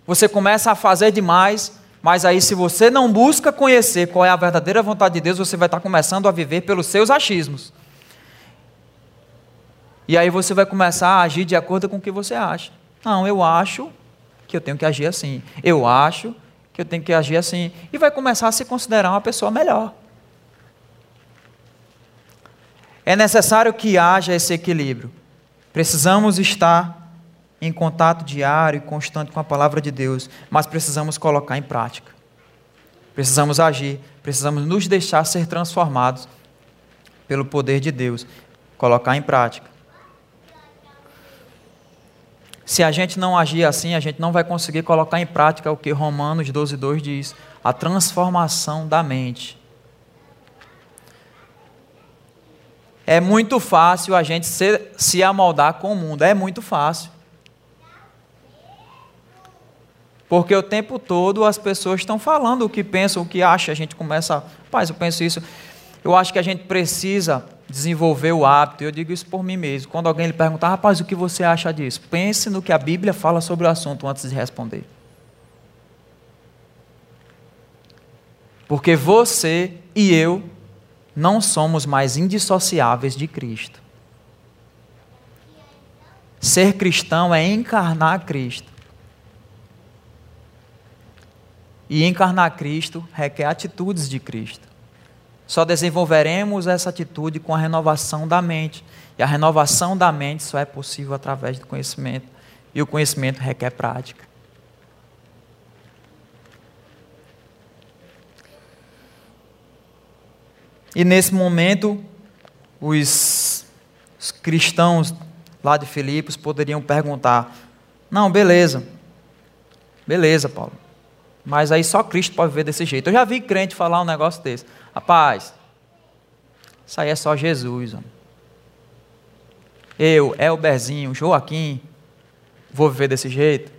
Você começa a fazer demais, mas aí, se você não busca conhecer qual é a verdadeira vontade de Deus, você vai estar começando a viver pelos seus achismos. E aí você vai começar a agir de acordo com o que você acha. Não, eu acho que eu tenho que agir assim. Eu acho que eu tenho que agir assim. E vai começar a se considerar uma pessoa melhor. É necessário que haja esse equilíbrio. Precisamos estar em contato diário e constante com a palavra de Deus, mas precisamos colocar em prática. Precisamos agir, precisamos nos deixar ser transformados pelo poder de Deus, colocar em prática. Se a gente não agir assim, a gente não vai conseguir colocar em prática o que Romanos 12:2 diz, a transformação da mente. É muito fácil a gente se, se amoldar com o mundo, é muito fácil. Porque o tempo todo as pessoas estão falando o que pensam, o que acham. A gente começa, paz, eu penso isso. Eu acho que a gente precisa desenvolver o hábito. Eu digo isso por mim mesmo. Quando alguém lhe perguntar, rapaz, o que você acha disso? Pense no que a Bíblia fala sobre o assunto antes de responder. Porque você e eu não somos mais indissociáveis de Cristo. Ser cristão é encarnar Cristo. E encarnar Cristo requer atitudes de Cristo. Só desenvolveremos essa atitude com a renovação da mente. E a renovação da mente só é possível através do conhecimento. E o conhecimento requer prática. E nesse momento, os, os cristãos lá de Filipos poderiam perguntar: Não, beleza. Beleza, Paulo. Mas aí só Cristo pode ver desse jeito. Eu já vi crente falar um negócio desse. Rapaz, isso aí é só Jesus. Homem. Eu, Elberzinho, Joaquim, vou viver desse jeito?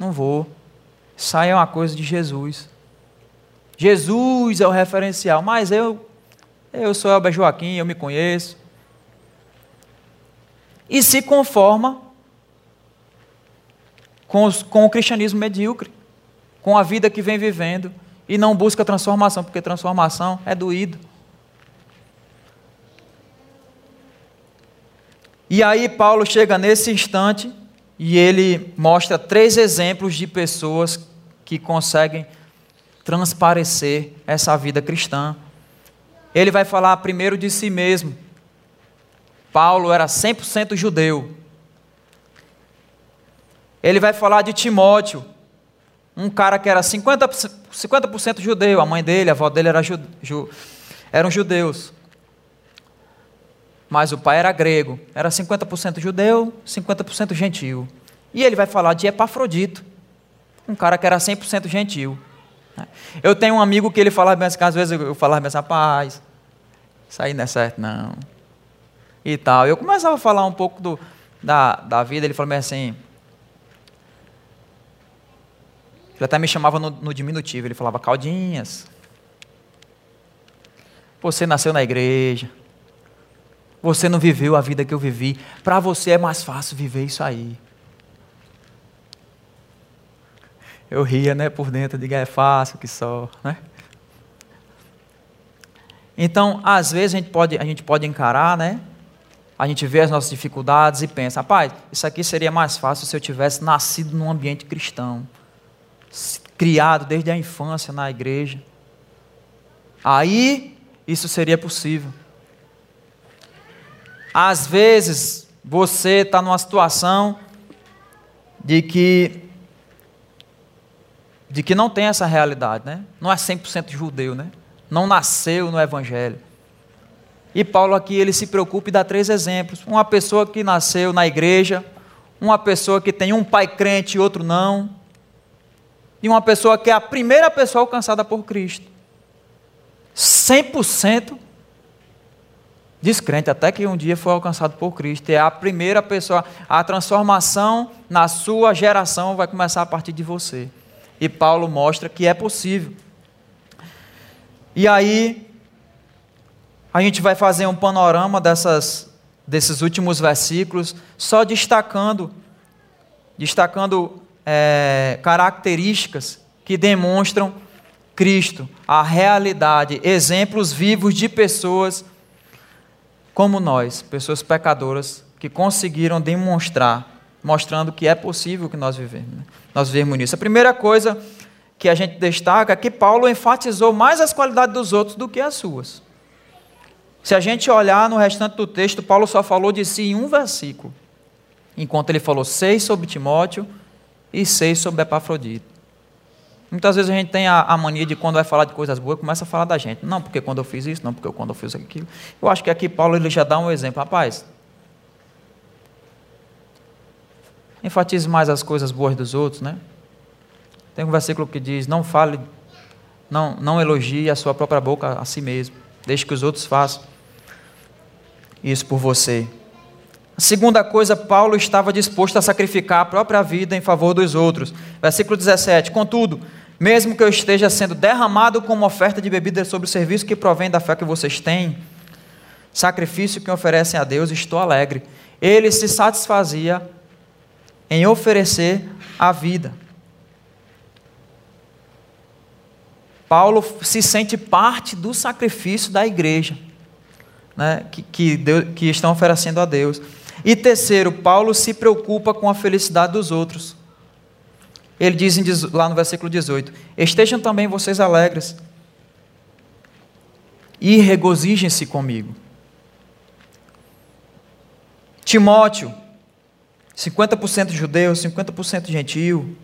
Não vou. Isso aí é uma coisa de Jesus. Jesus é o referencial, mas eu, eu sou Elber Joaquim, eu me conheço. E se conforma com, os, com o cristianismo medíocre com a vida que vem vivendo e não busca transformação, porque transformação é doído. E aí Paulo chega nesse instante e ele mostra três exemplos de pessoas que conseguem transparecer essa vida cristã. Ele vai falar primeiro de si mesmo. Paulo era 100% judeu. Ele vai falar de Timóteo um cara que era 50%, 50 judeu, a mãe dele, a avó dele era ju, ju, eram judeus. Mas o pai era grego, era 50% judeu, 50% gentil. E ele vai falar de Epafrodito, um cara que era 100% gentil. Eu tenho um amigo que ele falava bem assim, às vezes eu falava bem assim, rapaz, isso aí não é certo não. E tal. Eu começava a falar um pouco do, da, da vida, ele falou assim, Ele até me chamava no, no diminutivo, ele falava Caldinhas. Você nasceu na igreja. Você não viveu a vida que eu vivi. Para você é mais fácil viver isso aí. Eu ria, né, por dentro, diga é fácil que só, né? Então, às vezes a gente pode, a gente pode encarar, né? A gente vê as nossas dificuldades e pensa, rapaz, isso aqui seria mais fácil se eu tivesse nascido num ambiente cristão criado desde a infância na igreja. Aí isso seria possível. Às vezes você está numa situação de que de que não tem essa realidade, né? Não é 100% judeu, né? Não nasceu no evangelho. E Paulo aqui ele se preocupa e dá três exemplos. Uma pessoa que nasceu na igreja, uma pessoa que tem um pai crente e outro não, de uma pessoa que é a primeira pessoa alcançada por Cristo. 100% descrente, até que um dia foi alcançado por Cristo. É a primeira pessoa. A transformação na sua geração vai começar a partir de você. E Paulo mostra que é possível. E aí, A gente vai fazer um panorama dessas, desses últimos versículos, só destacando, destacando é, características que demonstram Cristo, a realidade, exemplos vivos de pessoas como nós, pessoas pecadoras, que conseguiram demonstrar, mostrando que é possível que nós vivemos, né? nós vivemos nisso. A primeira coisa que a gente destaca é que Paulo enfatizou mais as qualidades dos outros do que as suas. Se a gente olhar no restante do texto, Paulo só falou de si em um versículo, enquanto ele falou seis sobre Timóteo e seis sobre Epafrodito. Muitas vezes a gente tem a, a, mania de quando vai falar de coisas boas, começa a falar da gente. Não, porque quando eu fiz isso, não, porque quando eu fiz aquilo. Eu acho que aqui Paulo ele já dá um exemplo. Rapaz, enfatize mais as coisas boas dos outros, né? Tem um versículo que diz: Não fale, não, não elogie a sua própria boca a si mesmo. Deixe que os outros façam isso por você. A segunda coisa, Paulo estava disposto a sacrificar a própria vida em favor dos outros. Versículo 17: Contudo, mesmo que eu esteja sendo derramado como oferta de bebida sobre o serviço que provém da fé que vocês têm, sacrifício que oferecem a Deus, estou alegre. Ele se satisfazia em oferecer a vida. Paulo se sente parte do sacrifício da igreja, né, que, que, Deus, que estão oferecendo a Deus. E terceiro, Paulo se preocupa com a felicidade dos outros. Ele diz lá no versículo 18: Estejam também vocês alegres e regozijem-se comigo. Timóteo, 50% judeu, 50% gentil,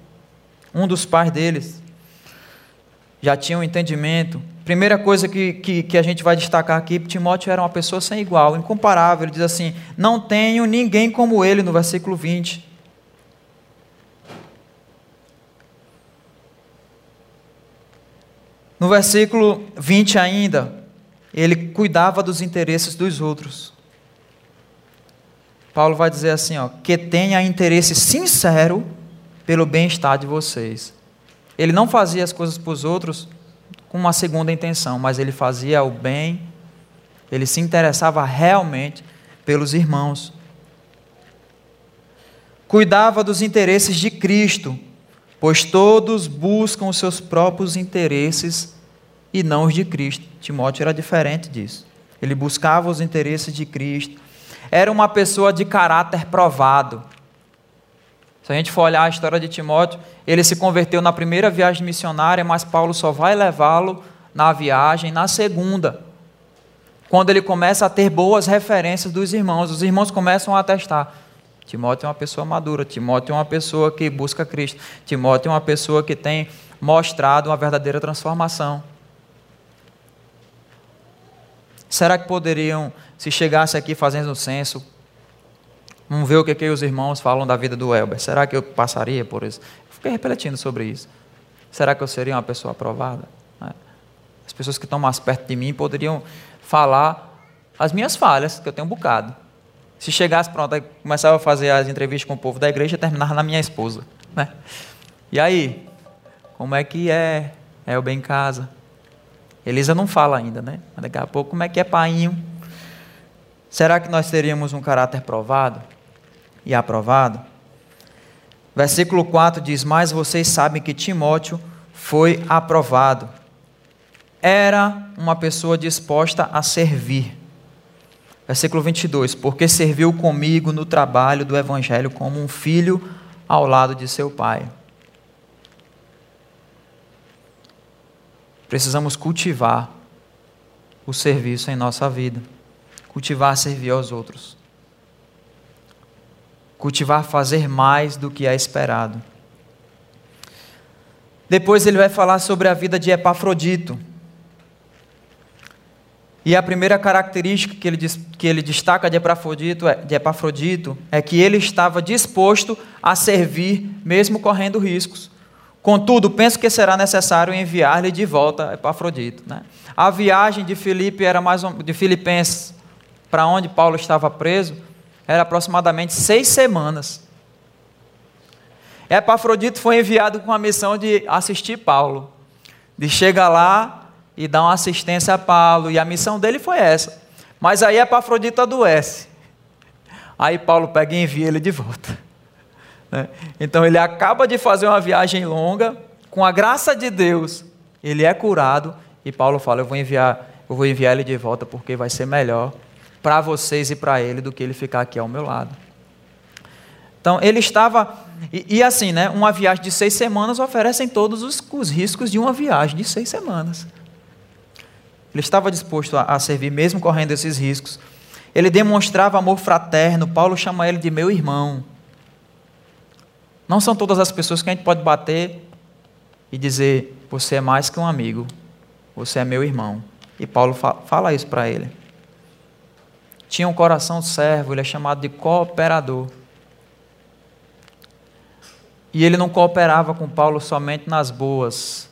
um dos pais deles, já tinha um entendimento. Primeira coisa que, que, que, a gente vai destacar aqui, Timóteo era uma pessoa sem igual, incomparável. Ele diz assim: Não tenho ninguém como ele, no versículo 20. No versículo 20 ainda, ele cuidava dos interesses dos outros. Paulo vai dizer assim, ó, que tenha interesse sincero pelo bem-estar de vocês. Ele não fazia as coisas para os outros com uma segunda intenção, mas ele fazia o bem, ele se interessava realmente pelos irmãos. Cuidava dos interesses de Cristo, pois todos buscam os seus próprios interesses e não os de Cristo. Timóteo era diferente disso. Ele buscava os interesses de Cristo. Era uma pessoa de caráter provado. Se a gente for olhar a história de Timóteo, ele se converteu na primeira viagem missionária, mas Paulo só vai levá-lo na viagem na segunda. Quando ele começa a ter boas referências dos irmãos, os irmãos começam a atestar. Timóteo é uma pessoa madura, Timóteo é uma pessoa que busca Cristo, Timóteo é uma pessoa que tem mostrado uma verdadeira transformação. Será que poderiam, se chegasse aqui fazendo o censo, vamos ver o que, que os irmãos falam da vida do Elber? Será que eu passaria por isso? Eu fiquei refletindo sobre isso. Será que eu seria uma pessoa aprovada? Né? As pessoas que estão mais perto de mim poderiam falar as minhas falhas, que eu tenho um bocado. Se chegasse pronto, começava a fazer as entrevistas com o povo da igreja, terminava na minha esposa. Né? E aí? Como é que é Elber em casa? Elisa não fala ainda, né? Mas daqui a pouco, como é que é painho? Será que nós teríamos um caráter provado e aprovado? Versículo 4 diz: Mas vocês sabem que Timóteo foi aprovado. Era uma pessoa disposta a servir. Versículo 22: Porque serviu comigo no trabalho do evangelho como um filho ao lado de seu pai. Precisamos cultivar o serviço em nossa vida. Cultivar servir aos outros. Cultivar fazer mais do que é esperado. Depois ele vai falar sobre a vida de Epafrodito. E a primeira característica que ele, que ele destaca de Epafrodito, é, de Epafrodito é que ele estava disposto a servir, mesmo correndo riscos. Contudo, penso que será necessário enviar-lhe de volta Epafrodito. Né? A viagem de Filipe era mais um, de Filipenses para onde Paulo estava preso era aproximadamente seis semanas. Epafrodito foi enviado com a missão de assistir Paulo, de chegar lá e dá uma assistência a Paulo, e a missão dele foi essa. Mas aí Epafrodito adoece. Aí Paulo pega e envia ele de volta. Né? Então ele acaba de fazer uma viagem longa, com a graça de Deus, ele é curado, e Paulo fala: Eu vou enviar, eu vou enviar ele de volta porque vai ser melhor para vocês e para ele do que ele ficar aqui ao meu lado. Então ele estava. E, e, assim, né? Uma viagem de seis semanas oferecem todos os, os, riscos de uma viagem de seis semanas. Ele estava disposto a, a servir, mesmo correndo esses riscos. Ele demonstrava amor fraterno. Paulo chama ele de meu irmão. Não são todas as pessoas que a gente pode bater e dizer: Você é mais que um amigo, você é meu irmão. E Paulo fala isso para ele. Tinha um coração servo, ele é chamado de cooperador. E ele não cooperava com Paulo somente nas boas,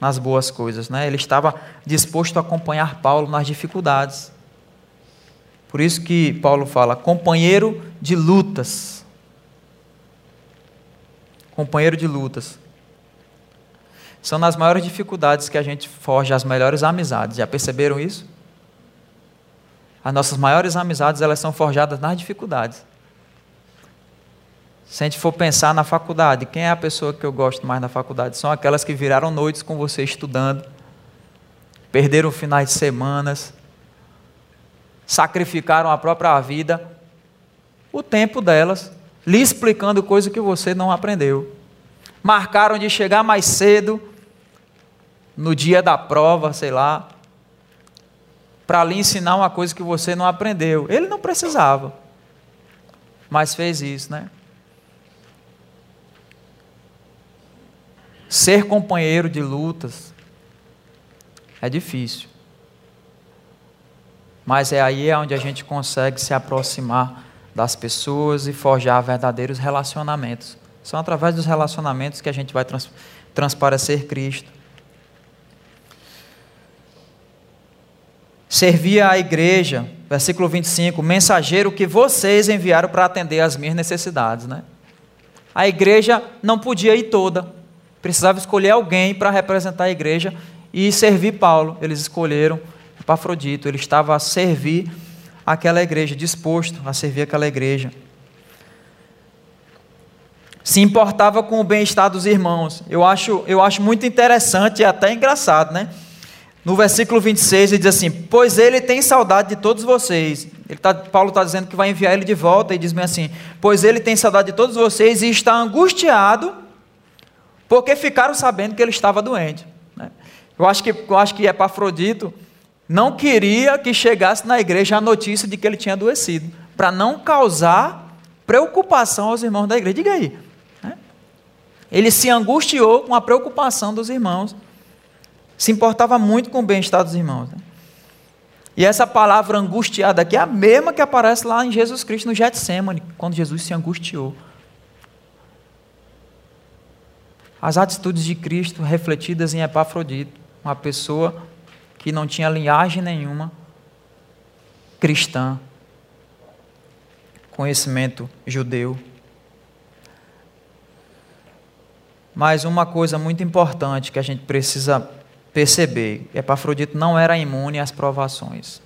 nas boas coisas, né? Ele estava disposto a acompanhar Paulo nas dificuldades. Por isso que Paulo fala companheiro de lutas. Companheiro de lutas. São nas maiores dificuldades que a gente forja as melhores amizades. Já perceberam isso? As nossas maiores amizades, elas são forjadas nas dificuldades. Se a gente for pensar na faculdade, quem é a pessoa que eu gosto mais na faculdade? São aquelas que viraram noites com você estudando, perderam finais de semanas, sacrificaram a própria vida, o tempo delas, lhe explicando coisa que você não aprendeu. Marcaram de chegar mais cedo, no dia da prova, sei lá, para lhe ensinar uma coisa que você não aprendeu. Ele não precisava, mas fez isso, né? Ser companheiro de lutas é difícil. Mas é aí onde a gente consegue se aproximar das pessoas e forjar verdadeiros relacionamentos. São através dos relacionamentos que a gente vai trans transparecer Cristo. Servia a igreja, versículo 25, mensageiro que vocês enviaram para atender às minhas necessidades. Né? A igreja não podia ir toda, precisava escolher alguém para representar a igreja e servir Paulo. Eles escolheram Epafrodito, ele estava a servir aquela igreja, disposto a servir aquela igreja. Se importava com o bem-estar dos irmãos. Eu acho, eu acho muito interessante e até engraçado, né? No versículo 26 ele diz assim: Pois ele tem saudade de todos vocês. Ele tá, Paulo está dizendo que vai enviar ele de volta e diz bem assim: Pois ele tem saudade de todos vocês e está angustiado porque ficaram sabendo que ele estava doente. Né? Eu acho que, eu acho que Epafrodito não queria que chegasse na igreja a notícia de que ele tinha adoecido, para não causar preocupação aos irmãos da igreja. Diga aí. Né? Ele se angustiou com a preocupação dos irmãos, se importava muito com o bem-estar dos irmãos. Né? E essa palavra angustiada aqui é a mesma que aparece lá em Jesus Cristo no Getsemane, quando Jesus se angustiou. as atitudes de Cristo refletidas em Epafrodito, uma pessoa que não tinha linhagem nenhuma cristã, conhecimento judeu. Mas uma coisa muito importante que a gente precisa perceber: Epafrodito não era imune às provações.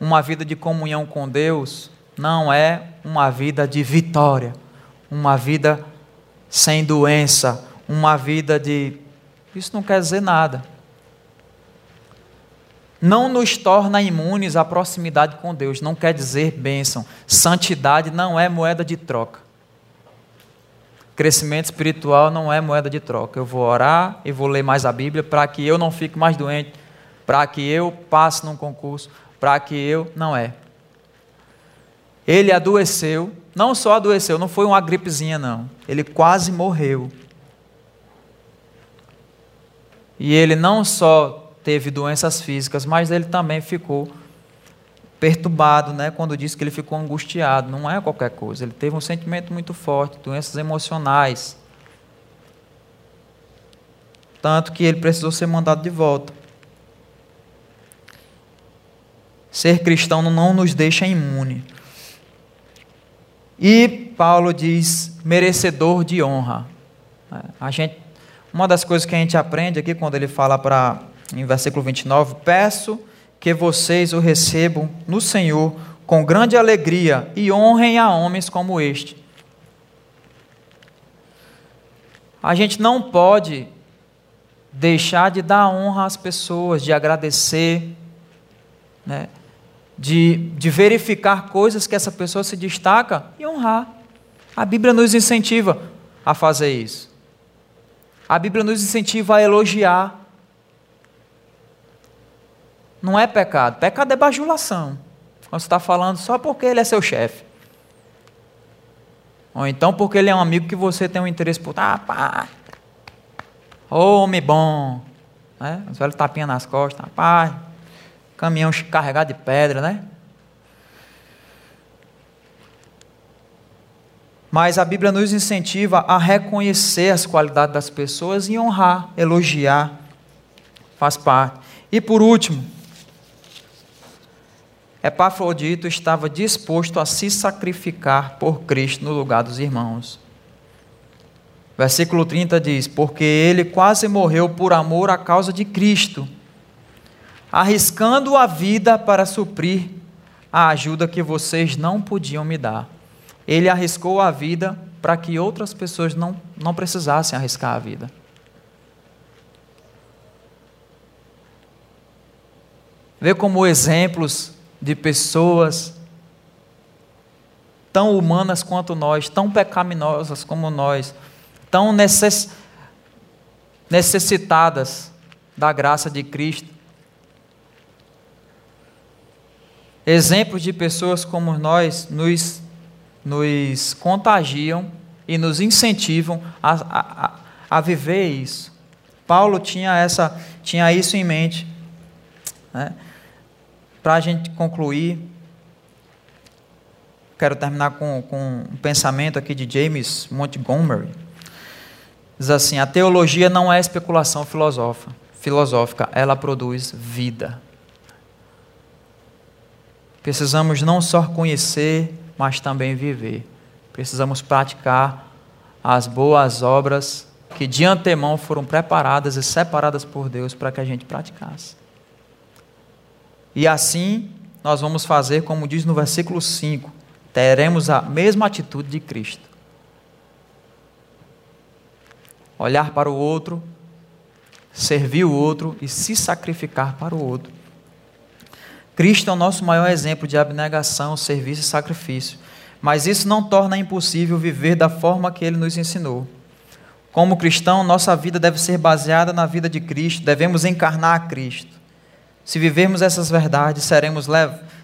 Uma vida de comunhão com Deus não é uma vida de vitória, uma vida sem doença, uma vida de. Isso não quer dizer nada. Não nos torna imunes à proximidade com Deus, não quer dizer bênção. Santidade não é moeda de troca. Crescimento espiritual não é moeda de troca. Eu vou orar e vou ler mais a Bíblia para que eu não fique mais doente, para que eu passe num concurso, para que eu. Não é. Ele adoeceu, não só adoeceu, não foi uma gripezinha, não. Ele quase morreu. E ele não só teve doenças físicas, mas ele também ficou perturbado, né? Quando disse que ele ficou angustiado, não é qualquer coisa. Ele teve um sentimento muito forte, doenças emocionais. Tanto que ele precisou ser mandado de volta. Ser cristão não nos deixa imune. E Paulo diz merecedor de honra. A gente, Uma das coisas que a gente aprende aqui quando ele fala para em versículo 29, peço que vocês o recebam no Senhor com grande alegria e honrem a homens como este. A gente não pode deixar de dar honra às pessoas, de agradecer, né? de, de verificar coisas que essa pessoa se destaca e honrar. A Bíblia nos incentiva a fazer isso. A Bíblia nos incentiva a elogiar. Não é pecado. Pecado é bajulação. Quando você está falando só porque ele é seu chefe. Ou então porque ele é um amigo que você tem um interesse por. Ah, pá. Homem bom. Né? Os velhos tapinha nas costas. Rapaz. Caminhão carregado de pedra, né? Mas a Bíblia nos incentiva a reconhecer as qualidades das pessoas e honrar, elogiar. Faz parte. E por último, Epafrodito estava disposto a se sacrificar por Cristo no lugar dos irmãos. Versículo 30 diz: Porque ele quase morreu por amor à causa de Cristo, arriscando a vida para suprir a ajuda que vocês não podiam me dar. Ele arriscou a vida para que outras pessoas não, não precisassem arriscar a vida. Vê como exemplos de pessoas tão humanas quanto nós, tão pecaminosas como nós, tão necess... necessitadas da graça de Cristo. Exemplos de pessoas como nós nos, nos contagiam e nos incentivam a, a, a viver isso. Paulo tinha, essa, tinha isso em mente. Né? Para a gente concluir, quero terminar com, com um pensamento aqui de James Montgomery. Diz assim: a teologia não é especulação filosófica, filosófica ela produz vida. Precisamos não só conhecer, mas também viver. Precisamos praticar as boas obras que de antemão foram preparadas e separadas por Deus para que a gente praticasse. E assim nós vamos fazer, como diz no versículo 5, teremos a mesma atitude de Cristo. Olhar para o outro, servir o outro e se sacrificar para o outro. Cristo é o nosso maior exemplo de abnegação, serviço e sacrifício. Mas isso não torna impossível viver da forma que ele nos ensinou. Como cristão, nossa vida deve ser baseada na vida de Cristo, devemos encarnar a Cristo. Se vivermos essas verdades, seremos,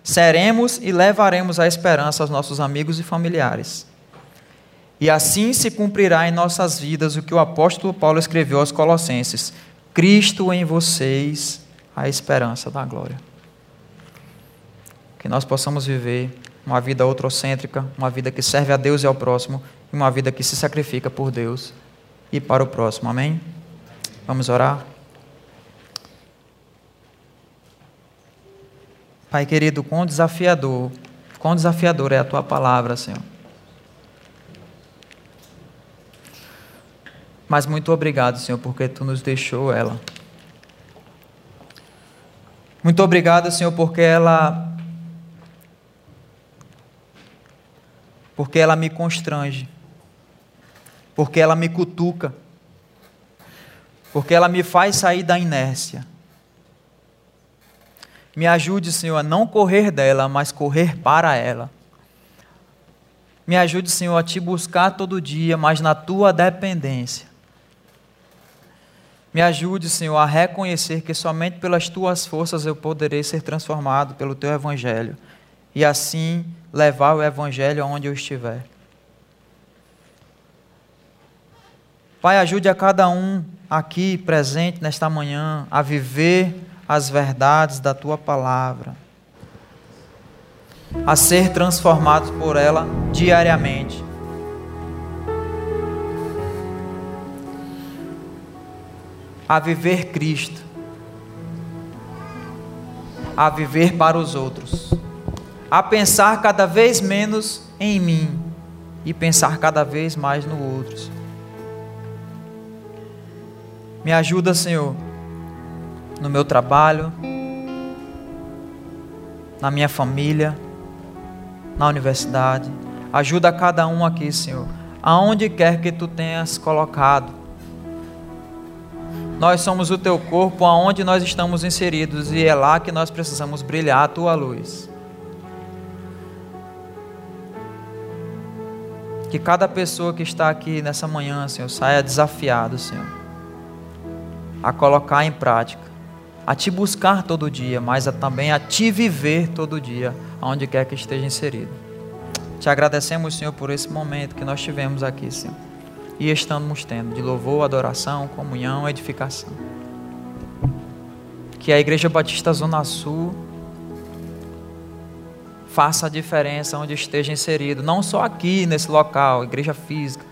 seremos e levaremos a esperança aos nossos amigos e familiares. E assim se cumprirá em nossas vidas o que o apóstolo Paulo escreveu aos Colossenses: Cristo em vocês, a esperança da glória. Que nós possamos viver uma vida outrocêntrica, uma vida que serve a Deus e ao próximo, e uma vida que se sacrifica por Deus e para o próximo. Amém? Vamos orar? Pai querido, quão desafiador, quão desafiador é a tua palavra, Senhor. Mas muito obrigado, Senhor, porque tu nos deixou ela. Muito obrigado, Senhor, porque ela porque ela me constrange. Porque ela me cutuca. Porque ela me faz sair da inércia. Me ajude, Senhor, a não correr dela, mas correr para ela. Me ajude, Senhor, a te buscar todo dia, mas na tua dependência. Me ajude, Senhor, a reconhecer que somente pelas tuas forças eu poderei ser transformado pelo teu evangelho e assim levar o evangelho aonde eu estiver. Pai, ajude a cada um aqui presente nesta manhã a viver as verdades da tua palavra, a ser transformados por ela diariamente. A viver Cristo, a viver para os outros, a pensar cada vez menos em mim e pensar cada vez mais no outro. Me ajuda, Senhor, no meu trabalho, na minha família, na universidade. Ajuda cada um aqui, Senhor, aonde quer que tu tenhas colocado. Nós somos o teu corpo aonde nós estamos inseridos e é lá que nós precisamos brilhar a tua luz. Que cada pessoa que está aqui nessa manhã, Senhor, saia desafiado, Senhor, a colocar em prática, a te buscar todo dia, mas a, também a te viver todo dia, aonde quer que esteja inserido. Te agradecemos, Senhor, por esse momento que nós tivemos aqui, Senhor, e estamos tendo de louvor, adoração, comunhão, edificação. Que a Igreja Batista Zona Sul faça a diferença onde esteja inserido, não só aqui nesse local, igreja física,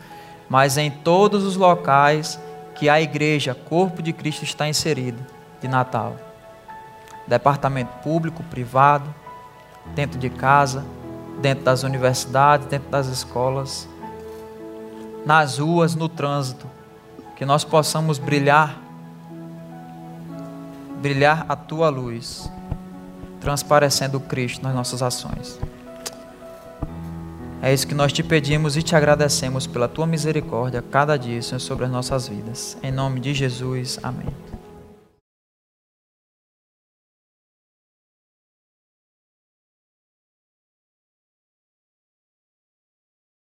mas em todos os locais que a igreja, corpo de Cristo, está inserido de Natal. Departamento público, privado, dentro de casa, dentro das universidades, dentro das escolas, nas ruas, no trânsito, que nós possamos brilhar, brilhar a tua luz transparecendo Cristo nas nossas ações. É isso que nós te pedimos e te agradecemos pela tua misericórdia cada dia, Senhor, sobre as nossas vidas. Em nome de Jesus, amém.